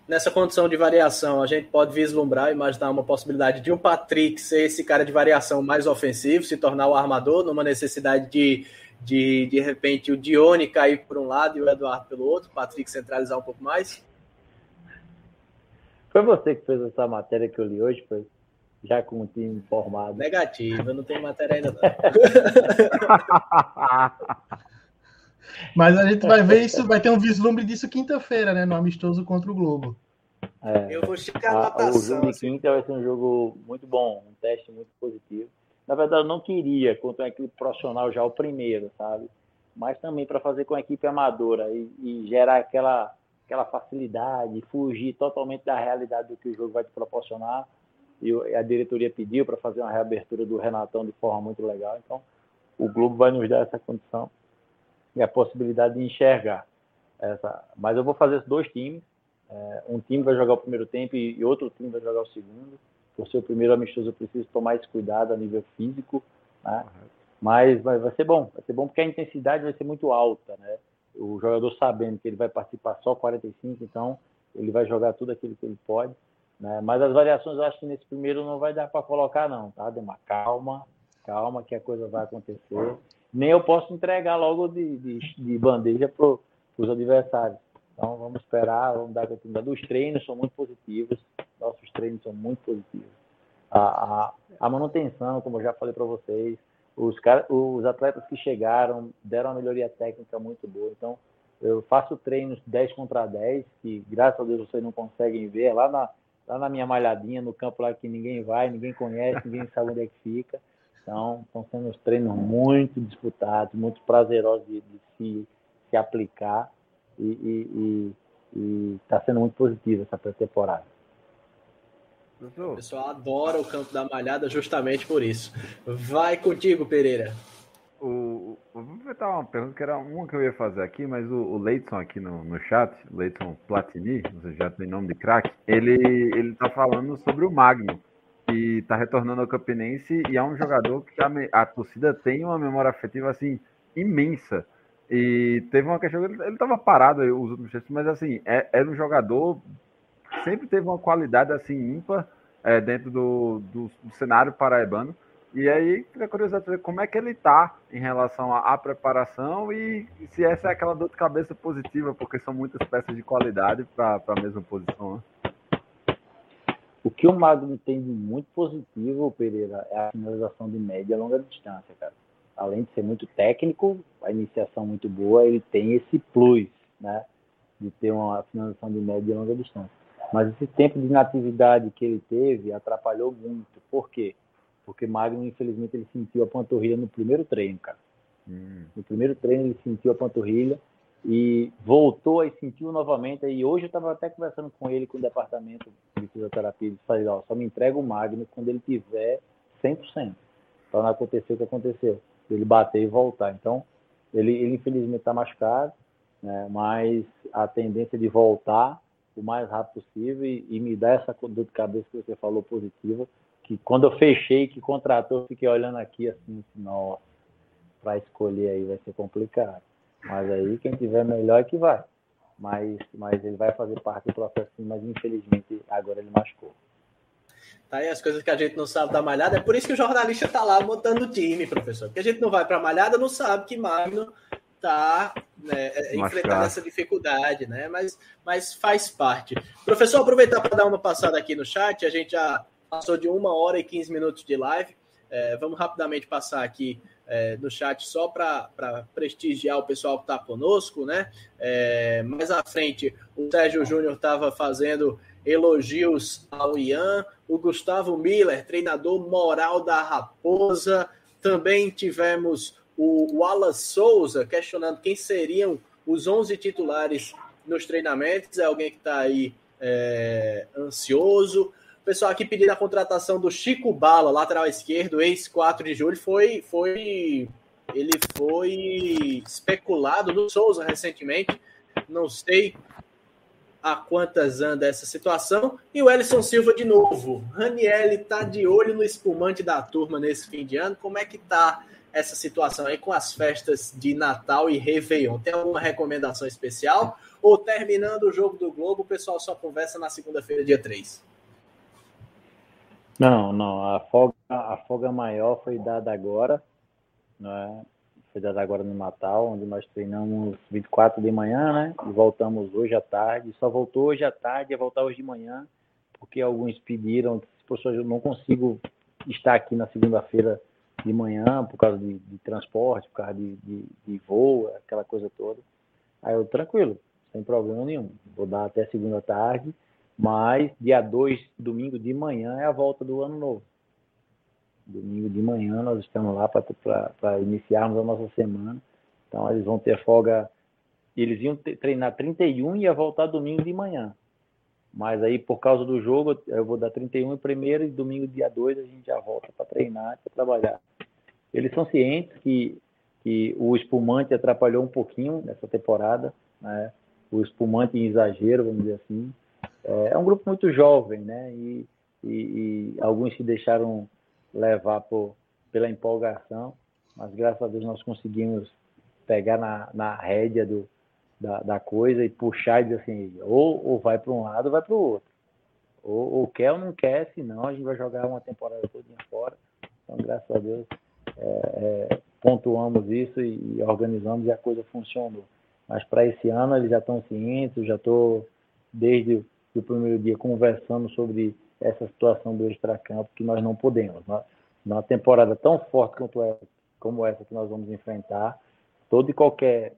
[SPEAKER 1] Nessa condição de variação, a gente pode vislumbrar, imaginar uma possibilidade de um Patrick ser esse cara de variação mais ofensivo, se tornar o armador, numa necessidade de, de, de repente, o Dione cair por um lado e o Eduardo pelo outro, o Patrick centralizar um pouco mais?
[SPEAKER 4] Foi você que fez essa matéria que eu li hoje, foi? Já com o time formado.
[SPEAKER 1] Negativo, eu não tenho matéria ainda não.
[SPEAKER 3] Mas a gente vai ver isso, vai ter um vislumbre disso quinta-feira, né? No amistoso contra o Globo.
[SPEAKER 4] É, eu vou chegar a natação. O jogo de quinta vai ser um jogo muito bom, um teste muito positivo. Na verdade, eu não queria contra uma equipe profissional já o primeiro, sabe? Mas também para fazer com a equipe amadora e, e, gerar aquela, aquela facilidade, fugir totalmente da realidade do que o jogo vai te proporcionar. E a diretoria pediu para fazer uma reabertura do Renatão de forma muito legal. Então, o Globo vai nos dar essa condição e a possibilidade de enxergar. Essa. Mas eu vou fazer dois times. É, um time vai jogar o primeiro tempo e, outro time vai jogar o segundo. Por ser o primeiro amistoso, eu preciso tomar esse cuidado a nível físico. Né? Mas vai, vai ser bom. Vai ser bom porque a intensidade vai ser muito alta. Né? O jogador sabendo que ele vai participar só 45, então ele vai jogar tudo aquilo que ele pode. Né? Mas as variações eu acho que nesse primeiro não vai dar para colocar, não. Tá? Dê uma calma, calma que a coisa vai acontecer nem eu posso entregar logo de, de, de bandeja para os adversários. Então vamos esperar, vamos dar continuidade. Os treinos são muito positivos, nossos treinos são muito positivos. A, a, a manutenção, como eu já falei para vocês, os, os atletas que chegaram deram uma melhoria técnica muito boa. Então eu faço treinos 10 contra 10, que graças a Deus vocês não conseguem ver, lá na, lá na minha malhadinha, no campo lá que ninguém vai, ninguém conhece, ninguém sabe onde é que fica. Então, estão sendo treinos muito disputados, muito prazerosos de, de se, se aplicar e está sendo muito positivo essa pré-temporada.
[SPEAKER 1] O pessoal adora o campo da malhada justamente por isso. Vai contigo, Pereira.
[SPEAKER 2] O, vou aproveitar uma pergunta que era uma que eu ia fazer aqui, mas o, o Leidson aqui no, no chat, Leidson Platini, você já tem nome de craque, ele, ele tá falando sobre o Magno que está retornando ao Campinense e é um jogador que a, a, torcida tem uma memória afetiva assim imensa. E teve uma questão, ele estava parado os últimos tempos, mas assim, é, era um jogador que sempre teve uma qualidade assim ímpar é, dentro do, do, do, cenário paraibano. E aí, fica curioso saber como é que ele está em relação à, à preparação e, e, se essa é aquela dor de cabeça positiva, porque são muitas peças de qualidade para a mesma posição. Né?
[SPEAKER 4] O que o Magno tem de muito positivo, Pereira, é a finalização de média e longa distância, cara. Além de ser muito técnico, a iniciação muito boa, ele tem esse plus, né? De ter uma finalização de média e longa distância. Mas esse tempo de inatividade que ele teve atrapalhou muito. Por quê? Porque Magno, infelizmente, ele sentiu a panturrilha no primeiro treino, cara. Hum. No primeiro treino ele sentiu a panturrilha e voltou e sentiu novamente. E hoje eu estava até conversando com ele, com o departamento de fisioterapia, e falei, ó, só me entrega o Magno quando ele tiver 100%, para não acontecer o que aconteceu, ele bater e voltar. Então, ele, ele infelizmente está machucado, né, mas a tendência de voltar o mais rápido possível e, e me dá essa dor de cabeça que você falou positiva, que quando eu fechei, que contratou, eu fiquei olhando aqui assim, nossa, para escolher aí vai ser complicado. Mas aí quem tiver melhor é que vai. Mas, mas ele vai fazer parte do processo, mas infelizmente agora ele machucou.
[SPEAKER 1] Tá aí as coisas que a gente não sabe da malhada. É por isso que o jornalista tá lá montando o time, professor. Porque a gente não vai para malhada, não sabe que Magno tá né, é, enfrentando essa dificuldade, né? Mas, mas faz parte. Professor, aproveitar para dar uma passada aqui no chat. A gente já passou de uma hora e 15 minutos de live. É, vamos rapidamente passar aqui é, no chat só para prestigiar o pessoal que está conosco, né? É, mais à frente, o Sérgio Júnior estava fazendo elogios ao Ian, o Gustavo Miller, treinador moral da Raposa. Também tivemos o Wallace Souza questionando quem seriam os 11 titulares nos treinamentos. É alguém que está aí é, ansioso. Pessoal aqui pedindo a contratação do Chico Bala, lateral esquerdo, ex-4 de julho, foi, foi, ele foi especulado no Souza recentemente. Não sei a quantas anda essa situação. E o Ellison Silva de novo. Raniel está de olho no espumante da turma nesse fim de ano. Como é que tá essa situação aí com as festas de Natal e Réveillon? Tem alguma recomendação especial? Ou terminando o jogo do Globo, o pessoal só conversa na segunda-feira, dia 3?
[SPEAKER 4] Não, não. A folga, a folga maior foi dada agora, né? Foi dada agora no Natal, onde nós treinamos 24 de manhã, né? E voltamos hoje à tarde. Só voltou hoje à tarde, ia voltar hoje de manhã, porque alguns pediram, professor, eu não consigo estar aqui na segunda-feira de manhã por causa de, de transporte, por causa de, de, de, voo, aquela coisa toda. Aí eu, tranquilo, sem problema nenhum. Vou dar até segunda tarde, mas dia 2, domingo de manhã, é a volta do ano novo. Domingo de manhã nós estamos lá para iniciarmos a nossa semana. Então eles vão ter folga. Eles iam treinar 31 e ia voltar domingo de manhã. Mas aí, por causa do jogo, eu vou dar 31 primeiro e domingo, dia 2, a gente já volta para treinar, para trabalhar. Eles são cientes que, que o espumante atrapalhou um pouquinho nessa temporada, né? o espumante em exagero, vamos dizer assim. É, é um grupo muito jovem, né? E, e, e alguns se deixaram levar por, pela empolgação, mas graças a Deus nós conseguimos pegar na, na rédea do, da, da coisa e puxar e dizer assim, ou, ou vai para um lado ou vai para o outro. Ou, ou, quer ou não quer, senão a gente vai jogar uma temporada toda fora. Então, graças a Deus, é, é, pontuamos isso e, e, organizamos e a coisa funcionou. Mas para esse ano eles já estão cientes, já estou desde o primeiro dia conversando sobre essa situação do extracampo que nós não podemos. Numa temporada tão forte quanto essa, como essa que nós vamos enfrentar, todo e qualquer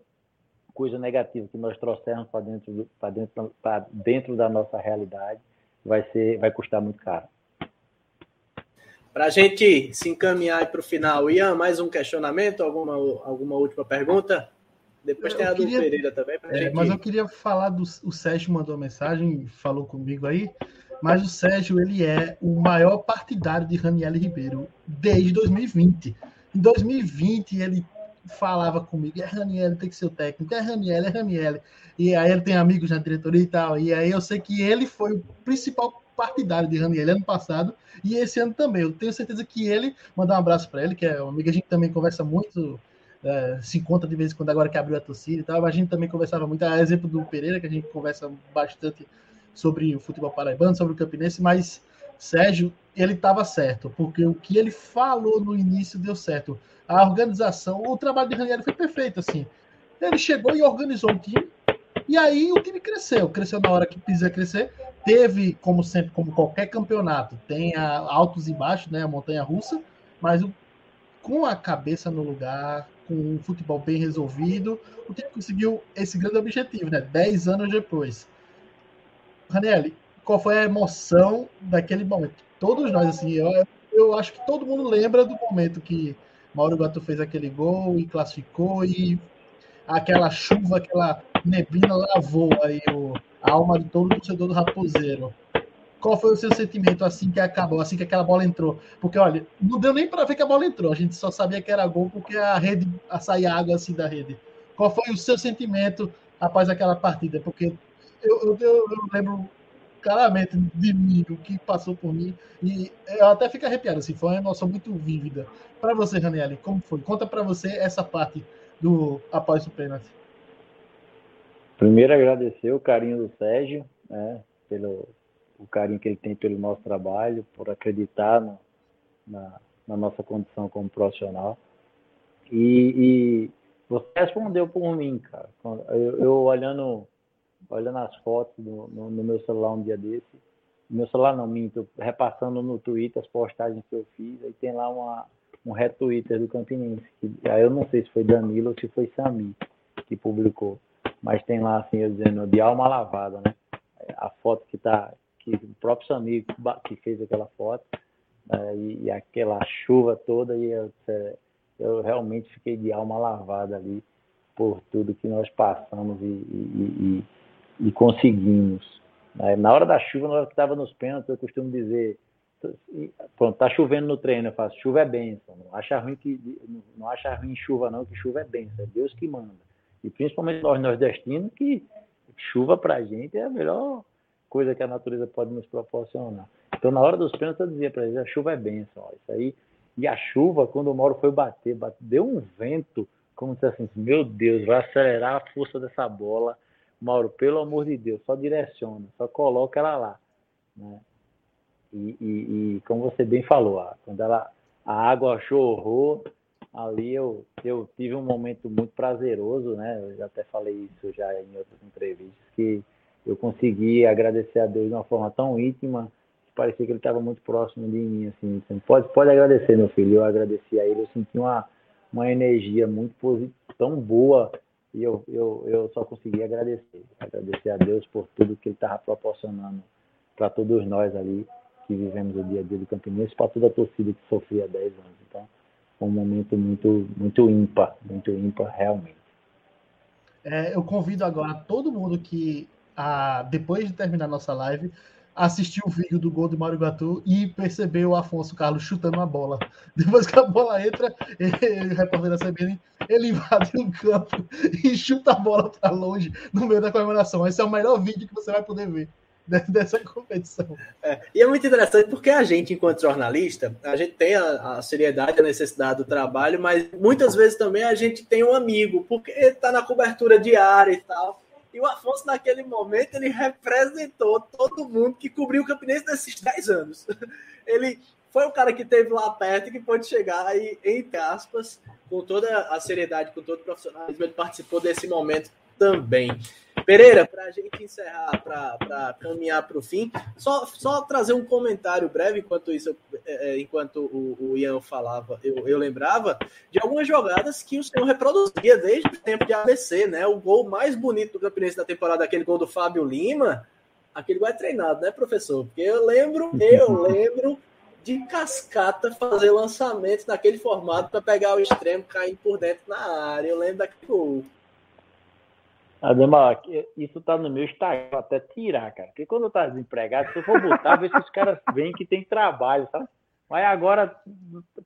[SPEAKER 4] coisa negativa que nós trouxermos para dentro, dentro, dentro da nossa realidade vai ser, vai custar muito caro.
[SPEAKER 1] Para a gente se encaminhar para o final, Ian, mais um questionamento, alguma, alguma última pergunta? Depois tem a do Pereira também.
[SPEAKER 3] É, gente... Mas eu queria falar do. O Sérgio mandou uma mensagem, falou comigo aí. Mas o Sérgio, ele é o maior partidário de Raniel Ribeiro desde 2020. Em 2020, ele falava comigo, é Raniel, tem que ser o técnico, é Raniel, é Raniel. E aí ele tem amigos na diretoria e tal. E aí eu sei que ele foi o principal partidário de Raniel ano passado e esse ano também. Eu tenho certeza que ele, mandar um abraço para ele, que é um amigo, a gente também conversa muito, é, se encontra de vez em quando agora que abriu a torcida e tal. A gente também conversava muito, a exemplo do Pereira, que a gente conversa bastante sobre o futebol paraibano, sobre o Campinense, mas Sérgio, ele estava certo, porque o que ele falou no início deu certo. A organização, o trabalho de Ranieri foi perfeito, assim. Ele chegou e organizou o time, e aí o time cresceu, cresceu na hora que precisa crescer. Teve, como sempre, como qualquer campeonato, tem altos e baixos, né, a montanha russa, mas o, com a cabeça no lugar, com um futebol bem resolvido, o time conseguiu esse grande objetivo, né? Dez anos depois. Raniel, qual foi a emoção daquele momento? Todos nós, assim, eu, eu acho que todo mundo lembra do momento que Mauro Gato fez aquele gol e classificou e aquela chuva, aquela neblina lavou aí o, a alma de todo torcedor do Raposeiro. Qual foi o seu sentimento assim que acabou, assim que aquela bola entrou? Porque, olha, não deu nem para ver que a bola entrou, a gente só sabia que era gol porque a rede, a sair água assim da rede. Qual foi o seu sentimento após aquela partida? Porque eu, eu, eu, lembro claramente de mim, o que passou por mim, e eu até fico arrepiado, assim, foi uma emoção muito vívida. Para você, Raniel, como foi? Conta para você essa parte do após o pênalti.
[SPEAKER 4] Primeiro, agradecer o carinho do Sérgio, né, pelo o carinho que ele tem pelo nosso trabalho, por acreditar no, na, na, nossa condição como profissional. E, e, você respondeu por mim, cara. Eu, eu olhando olhando as fotos do, no, no, meu celular um dia desse. Meu celular não, minto, repassando no Twitter as postagens que eu fiz, aí tem lá uma, um retweeter do Campinense. Que, aí eu não sei se foi Danilo ou se foi Sami que publicou. Mas tem lá assim, eu dizendo, de alma lavada, né? A foto que tá, que o próprio Sami que fez aquela foto, né? e, e, aquela chuva toda, e eu, eu realmente fiquei de alma lavada ali por tudo que nós passamos e, e, e conseguimos. Né? Na hora da chuva, na hora que estava nos pênaltis, eu costumo dizer, pronto, tá chovendo no treino, eu faço, chuva é bênção, não acha ruim que não acha ruim chuva não, que chuva é bênção, é Deus que manda. E principalmente nós nordestinos, que chuva para a gente é a melhor coisa que a natureza pode nos proporcionar. Então, na hora dos pênaltis, eu dizia para eles, a chuva é bênção, ó, isso aí. E a chuva, quando o Mauro foi bater, bate, deu um vento, como se assim, meu Deus, vai acelerar a força dessa bola, Mauro, pelo amor de Deus, só direciona, só coloca ela lá. Né? E, e, e como você bem falou, quando ela, a água chorrou, ali eu, eu tive um momento muito prazeroso, né? Eu já até falei isso já em outras entrevistas, que eu consegui agradecer a Deus de uma forma tão íntima que parecia que ele estava muito próximo de mim, assim. Pode, pode agradecer, meu filho. Eu agradeci a ele, eu senti uma, uma energia muito positiva, tão boa e eu, eu, eu só consegui agradecer. Agradecer a Deus por tudo que Ele estava proporcionando para todos nós ali que vivemos o dia a dia do Campinense, para toda a torcida que sofria há 10 anos. Então, foi um momento muito, muito ímpar, muito ímpar realmente.
[SPEAKER 3] É, eu convido agora todo mundo que, ah, depois de terminar nossa live, assistiu o vídeo do gol do Mário Gatu e percebeu o Afonso Carlos chutando a bola. Depois que a bola entra, ele, o repórter da CBN, ele invade o campo e chuta a bola para longe no meio da comemoração. Esse é o melhor vídeo que você vai poder ver dessa competição.
[SPEAKER 1] É, e é muito interessante porque a gente, enquanto jornalista, a gente tem a, a, seriedade, a necessidade do trabalho, mas muitas vezes também a gente tem um amigo, porque ele está na cobertura diária e tal. E o Afonso, naquele momento, ele representou todo mundo que cobriu o Campinense nesses 10 anos. Ele foi o cara que teve lá perto e que pôde chegar e, entre aspas, com toda a seriedade, com todo o profissionalismo, ele participou desse momento também. Pereira, para a gente encerrar, para caminhar para o fim, só, só trazer um comentário breve, enquanto isso, é, é, enquanto o, o, Ian falava, eu, eu lembrava de algumas jogadas que o senhor reproduzia desde o tempo de ABC, né? O gol mais bonito do Campinense da temporada, aquele gol do Fábio Lima, aquele gol é treinado, né, professor? Porque eu lembro, eu lembro de cascata fazer lançamentos naquele formato para pegar o extremo, cair por dentro na área. Eu lembro daquele gol.
[SPEAKER 4] Ademar, isso tá no meu Instagram, até tirar, cara. Porque quando eu tá desempregado, se eu for botar, ver se os caras veem que tem trabalho, sabe? Mas agora,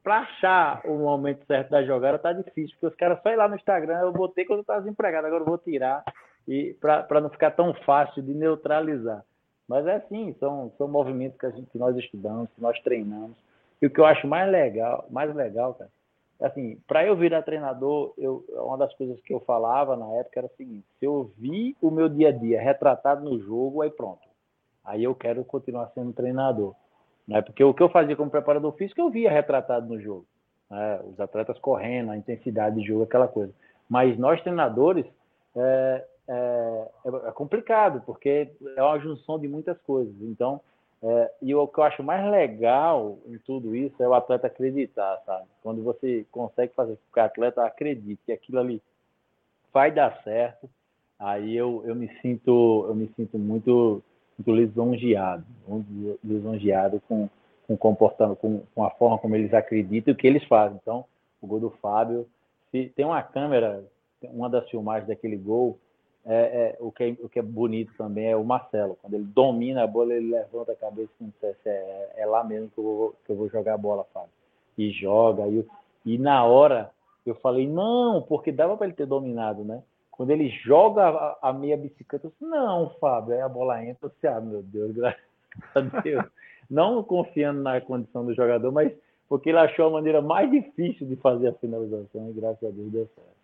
[SPEAKER 4] para achar o momento certo da jogada, tá difícil, porque os caras só ir lá no Instagram, eu botei quando eu tava desempregado, agora eu vou tirar e para não ficar tão fácil de neutralizar. Mas é assim, são, são movimentos que, a gente, que nós estudamos, que nós treinamos. E o que eu acho mais legal, mais legal, cara, assim, para eu virar treinador, eu, uma das coisas que eu falava na época era o seguinte: se eu vi o meu dia a dia retratado no jogo, aí pronto. Aí eu quero continuar sendo treinador. Né? Porque o que eu fazia como preparador físico, eu via retratado no jogo. Né? Os atletas correndo, a intensidade de jogo, aquela coisa. Mas nós, treinadores, é, é, é complicado, porque é uma junção de muitas coisas. Então, é, e o que eu acho mais legal em tudo isso é o atleta acreditar, sabe? Quando você consegue fazer com que o atleta acredite que aquilo ali vai dar certo, aí eu, eu me sinto eu me sinto muito, muito lisonjeado, lisonjeado com, com comportando, com, com a forma como eles acreditam e o que eles fazem. Então, o gol do Fábio, se tem uma câmera, uma das filmagens daquele gol, é, é, o, que é, o que é bonito também é o Marcelo. Quando ele domina a bola, ele levanta a cabeça e diz, é, é lá mesmo que eu, vou, que eu vou jogar a bola, Fábio. E joga. E, e na hora eu falei, não, porque dava para ele ter dominado, né? quando ele joga a, a meia bicicleta, eu disse, não, Fábio, aí a bola entra, disse, ah, meu Deus, graças a Deus. Não confiando na condição do jogador, mas porque ele achou a maneira mais difícil de fazer a finalização e graças a Deus deu certo.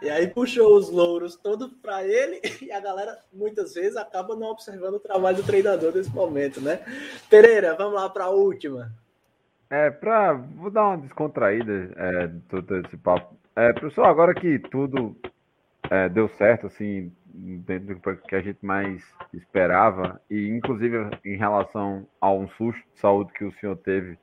[SPEAKER 1] E aí puxou os louros todo para ele e a galera muitas vezes acaba não observando o trabalho do treinador nesse momento, né? Pereira, vamos lá para a última.
[SPEAKER 2] É, para vou dar uma descontraída é, todo esse papo. É, professor, agora que tudo é, deu certo, assim, dentro do que a gente mais esperava, e inclusive em relação a um susto de saúde que o senhor teve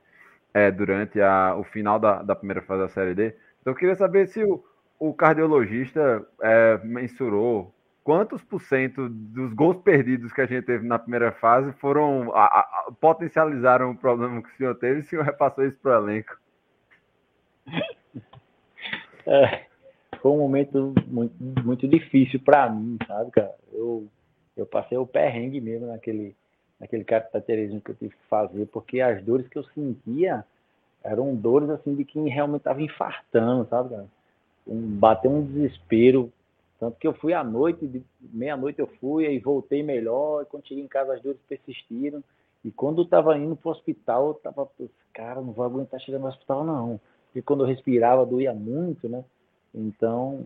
[SPEAKER 2] é, durante a, o final da, da primeira fase da Série D, então eu queria saber se o, o cardiologista é, mensurou quantos por cento dos gols perdidos que a gente teve na primeira fase foram a, a, potencializaram o problema que o senhor teve e o senhor repassou isso para o elenco?
[SPEAKER 4] É, foi um momento muito, muito difícil para mim, sabe, cara? Eu, eu passei o perrengue mesmo naquele, naquele cateterismo que eu tive que fazer, porque as dores que eu sentia eram dores assim de quem realmente estava infartando, sabe, cara? Um, bateu um desespero tanto que eu fui à noite, meia-noite eu fui, aí voltei melhor, e quando cheguei em casa as dores persistiram. E quando eu estava indo para o hospital, eu estava, cara, não vou aguentar chegar no hospital, não. Porque quando eu respirava doía muito, né? Então,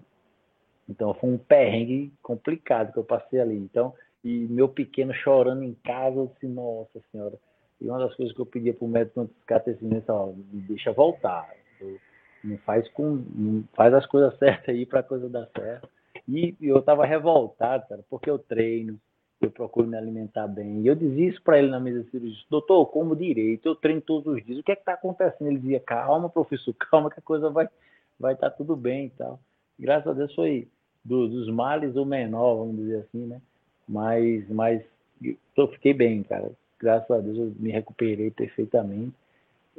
[SPEAKER 4] então foi um perrengue complicado que eu passei ali. Então, e meu pequeno chorando em casa, eu disse, nossa senhora. E uma das coisas que eu pedia para o médico antes de catecismo, ó, me deixa voltar. Eu, não faz com, não faz as coisas certas aí para a coisa dar certo. E eu estava revoltado, cara, porque eu treino, eu procuro me alimentar bem. E eu dizia isso para ele na mesa de cirurgia: doutor, como direito, eu treino todos os dias, o que é que está acontecendo? Ele dizia: calma, professor, calma, que a coisa vai vai estar tá tudo bem e tal. Graças a Deus foi do, dos males o menor, vamos dizer assim, né? Mas, mas eu fiquei bem, cara. Graças a Deus eu me recuperei perfeitamente.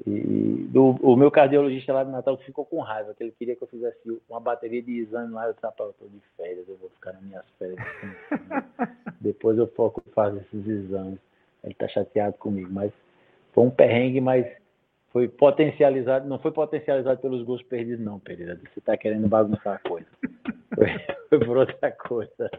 [SPEAKER 4] E do, o meu cardiologista lá de Natal ficou com raiva, que ele queria que eu fizesse uma bateria de exame lá. Eu disse, eu tô de férias, eu vou ficar nas minhas férias. Depois eu foco em fazer esses exames. Ele tá chateado comigo, mas foi um perrengue, mas foi potencializado, não foi potencializado pelos gols perdidos, não, Pereira. Você tá querendo bagunçar a coisa. Foi, foi por outra coisa.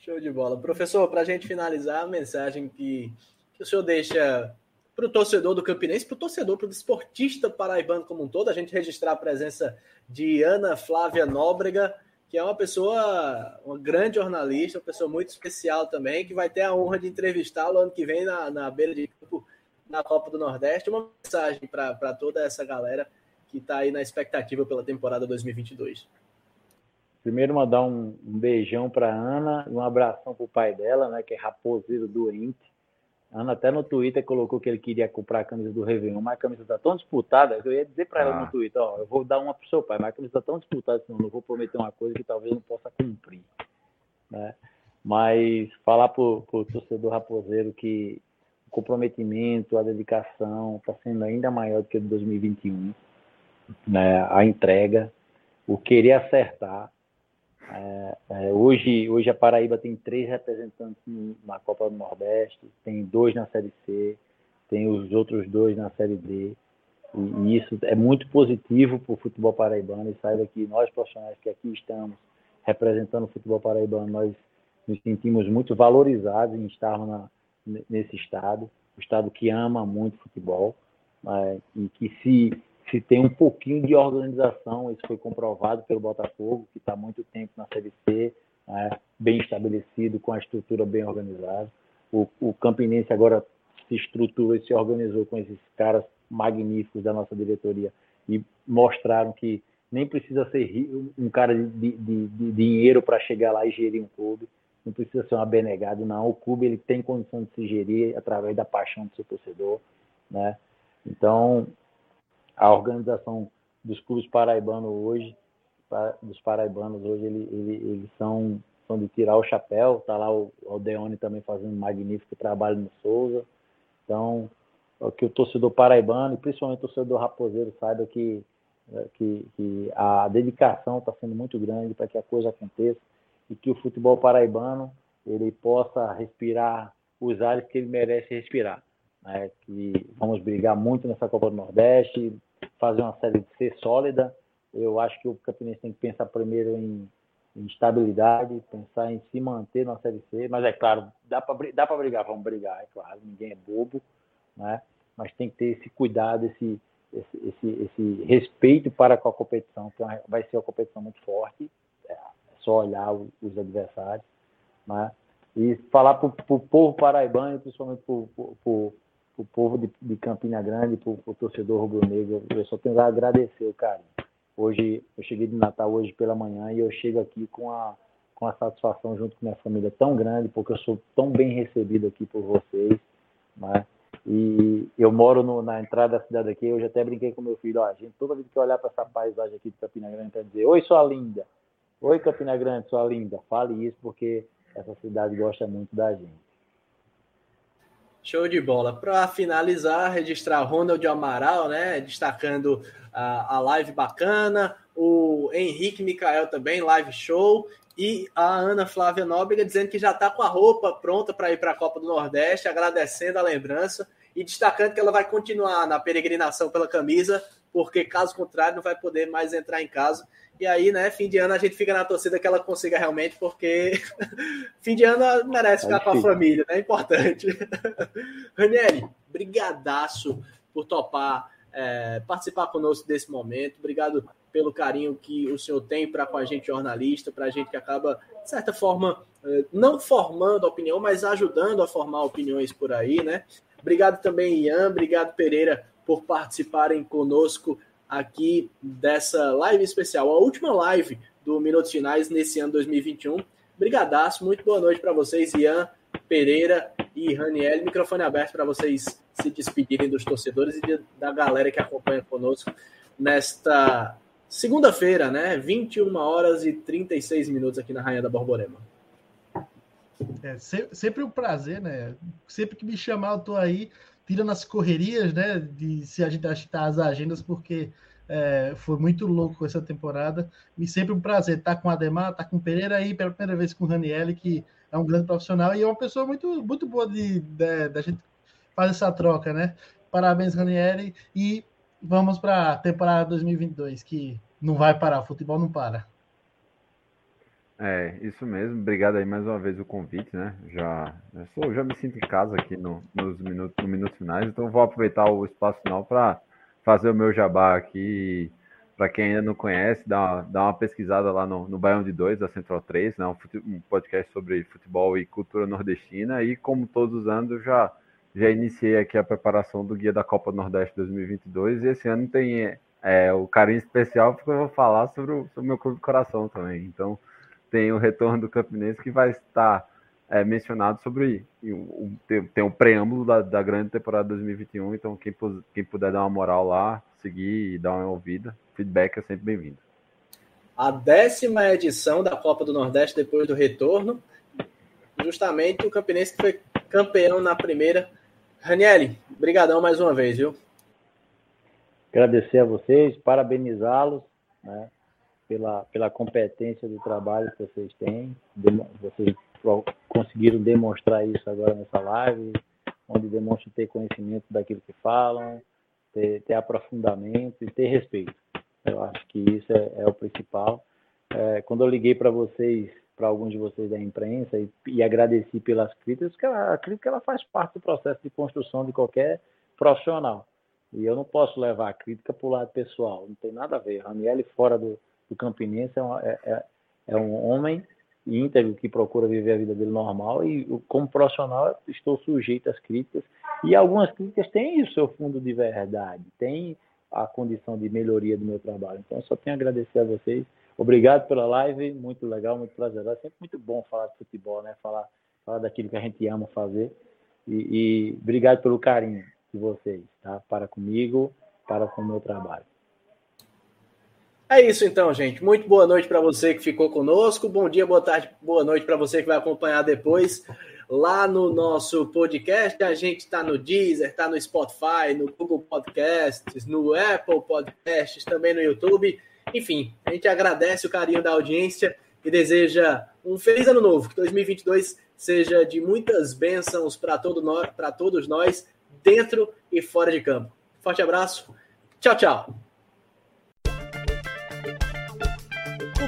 [SPEAKER 1] Show de bola. Professor, para a gente finalizar, a mensagem que, que o senhor deixa para o torcedor do Campinense, para o torcedor, para o desportista paraibano como um todo, a gente registrar a presença de Ana Flávia Nóbrega, que é uma pessoa, uma grande jornalista, uma pessoa muito especial também, que vai ter a honra de entrevistá-lo ano que vem na, na beira de campo na Copa do Nordeste. Uma mensagem para toda essa galera que está aí na expectativa pela temporada 2022.
[SPEAKER 4] Primeiro mandar um, um beijão para Ana, um abração para o pai dela, né, que é raposeiro doente Ana até no Twitter colocou que ele queria comprar a camisa do Réveillon, mas a camisa está tão disputada eu ia dizer para ela no ah. Twitter, ó, eu vou dar uma pro seu pai, mas a camisa está tão disputada que eu vou prometer uma coisa que talvez não possa cumprir. Né? Mas falar para o torcedor raposeiro que o comprometimento, a dedicação está sendo ainda maior do que o de 2021. Né? A entrega, o querer acertar, é, é, hoje, hoje a Paraíba tem três representantes na Copa do Nordeste, tem dois na Série C, tem os outros dois na Série D. E, e isso é muito positivo para o futebol paraibano. E saiba que nós, profissionais que aqui estamos representando o futebol paraibano, nós nos sentimos muito valorizados em estarmos na, nesse estado, o estado que ama muito futebol é, e que se se tem um pouquinho de organização, isso foi comprovado pelo Botafogo, que está há muito tempo na Série C, né, bem estabelecido, com a estrutura bem organizada. O, o Campinense agora se estruturou e se organizou com esses caras magníficos da nossa diretoria e mostraram que nem precisa ser um cara de, de, de dinheiro para chegar lá e gerir um clube, não precisa ser um abnegado, não. O clube ele tem condição de se gerir através da paixão do seu torcedor, né? Então, a organização dos clubes paraibanos hoje, dos paraibanos hoje, eles, eles, são, são de tirar o chapéu. Está lá o Aldeone também fazendo um magnífico trabalho no Souza. Então, que o torcedor paraibano, e principalmente o torcedor raposeiro, saiba que, é, que, que a dedicação está sendo muito grande para que a coisa aconteça e que o futebol paraibano ele possa respirar os ares que ele merece respirar né, que vamos brigar muito nessa Copa do Nordeste, fazer uma série de ser sólida Eu acho que o Campinense tem que pensar primeiro em, em estabilidade, pensar em se manter na Série C. Mas é claro, dá para dá brigar, vamos brigar, é claro, ninguém é bobo, né? mas tem que ter esse cuidado, esse, esse, esse, esse respeito para com a competição, que é vai ser uma competição muito forte, é só olhar os adversários. Né? E falar para o povo paraibano, principalmente para o povo de, de, Campina Grande, para o torcedor rubro-negro, eu só tenho a agradecer carinho. Hoje, eu cheguei de Natal hoje pela manhã e eu chego aqui com a, com a satisfação junto com minha família tão grande, porque eu sou tão bem recebido aqui por vocês, né? E eu moro no, na entrada da cidade aqui, já até brinquei com meu filho, ó, gente, toda vez que olhar para essa paisagem aqui de Campina Grande, para dizer, oi, sua linda, oi, Campina Grande, sua linda, fale isso, porque essa cidade gosta muito da gente.
[SPEAKER 1] Show de bola. Para finalizar, registrar Ronald Amaral, né? Destacando a, a live bacana. O Henrique Micael também, live show. E a Ana Flávia Nóbrega dizendo que já está com a roupa pronta para ir para a Copa do Nordeste, agradecendo a lembrança e destacando que ela vai continuar na peregrinação pela camisa, porque caso contrário não vai poder mais entrar em casa. E aí, né, fim de ano a gente fica na torcida que ela consiga realmente, porque fim de ano merece ficar com a família, né? É importante. Ranieri, brigadaço por topar é, participar conosco desse momento. Obrigado pelo carinho que o senhor tem para com a gente jornalista, para a gente que acaba, de certa forma, é, não formando opinião, mas ajudando a formar opiniões por aí, né? Obrigado também, Ian, obrigado, Pereira, por participarem conosco aqui dessa live especial, a última live do Minutos Finais nesse ano 2021. Brigadaço, muito boa noite para vocês, Ian, Pereira e Raniel. Microfone aberto para vocês se despedirem dos torcedores e da galera que acompanha conosco nesta segunda-feira, né? 21 horas e 36 minutos aqui na Rainha da Borborema.
[SPEAKER 3] É sempre um prazer, né? Sempre que me chamar, eu tô aí tirando as correrias, né? De se agitar as agendas, porque é, foi muito louco essa temporada. E sempre um prazer estar com o Ademar, estar com o Pereira aí pela primeira vez com o Raniel, que é um grande profissional e é uma pessoa muito, muito boa de, de, de gente fazer essa troca, né? Parabéns, Ranieri, e vamos para a temporada 2022, que não vai parar, o futebol não para.
[SPEAKER 2] É, isso mesmo. Obrigado aí mais uma vez o convite, né? Já, já, sou, já me sinto em casa aqui no, nos minutos, no minutos finais, então vou aproveitar o espaço final para fazer o meu jabá aqui. Para quem ainda não conhece, dá uma, dá uma pesquisada lá no, no Baião de Dois, da Central 3, né? um, um podcast sobre futebol e cultura nordestina. E como todos os anos, já, já iniciei aqui a preparação do Guia da Copa Nordeste 2022. E esse ano tem é, o carinho especial, porque eu vou falar sobre o, sobre o meu clube de coração também. Então, tem o retorno do Campinense que vai estar é, mencionado sobre o, tem, tem um preâmbulo da, da, grande temporada 2021, então quem, quem puder dar uma moral lá, seguir e dar uma ouvida, feedback é sempre bem-vindo.
[SPEAKER 1] A décima edição da Copa do Nordeste depois do retorno, justamente o Campinense que foi campeão na primeira. Ranielli, brigadão mais uma vez, viu?
[SPEAKER 4] Agradecer a vocês, parabenizá-los, né? Pela, pela competência do trabalho que vocês têm. Vocês conseguiram demonstrar isso agora nessa live, onde demonstram ter conhecimento daquilo que falam, ter, ter aprofundamento e ter respeito. Eu acho que isso é, é o principal. É, quando eu liguei para vocês, para alguns de vocês da imprensa, e, e agradeci pelas críticas, que ela, a crítica ela faz parte do processo de construção de qualquer profissional. E eu não posso levar a crítica para o lado pessoal, não tem nada a ver. Raniel fora do, do Campinense é, uma, é, é, é um homem íntegro que procura viver a vida dele normal e como profissional estou sujeito às críticas e algumas críticas têm o seu fundo de verdade, tem a condição de melhoria do meu trabalho. Então só tenho a agradecer a vocês. Obrigado pela live, muito legal, muito prazeroso. É sempre muito bom falar de futebol, né? Falar, falar daquilo que a gente ama fazer. E, e obrigado pelo carinho de vocês, tá? Para comigo, para com o meu trabalho.
[SPEAKER 1] É isso então, gente. Muito boa noite para você que ficou conosco. Bom dia, boa tarde, boa noite para você que vai acompanhar depois lá no nosso podcast. A gente está no Deezer, está no Spotify, no Google Podcasts, no Apple Podcasts, também no YouTube. Enfim, a gente agradece o carinho da audiência e deseja um feliz ano novo. Que 2022 seja de muitas bênçãos para todo nós, todos nós, dentro e fora de campo. Forte abraço. Tchau, tchau.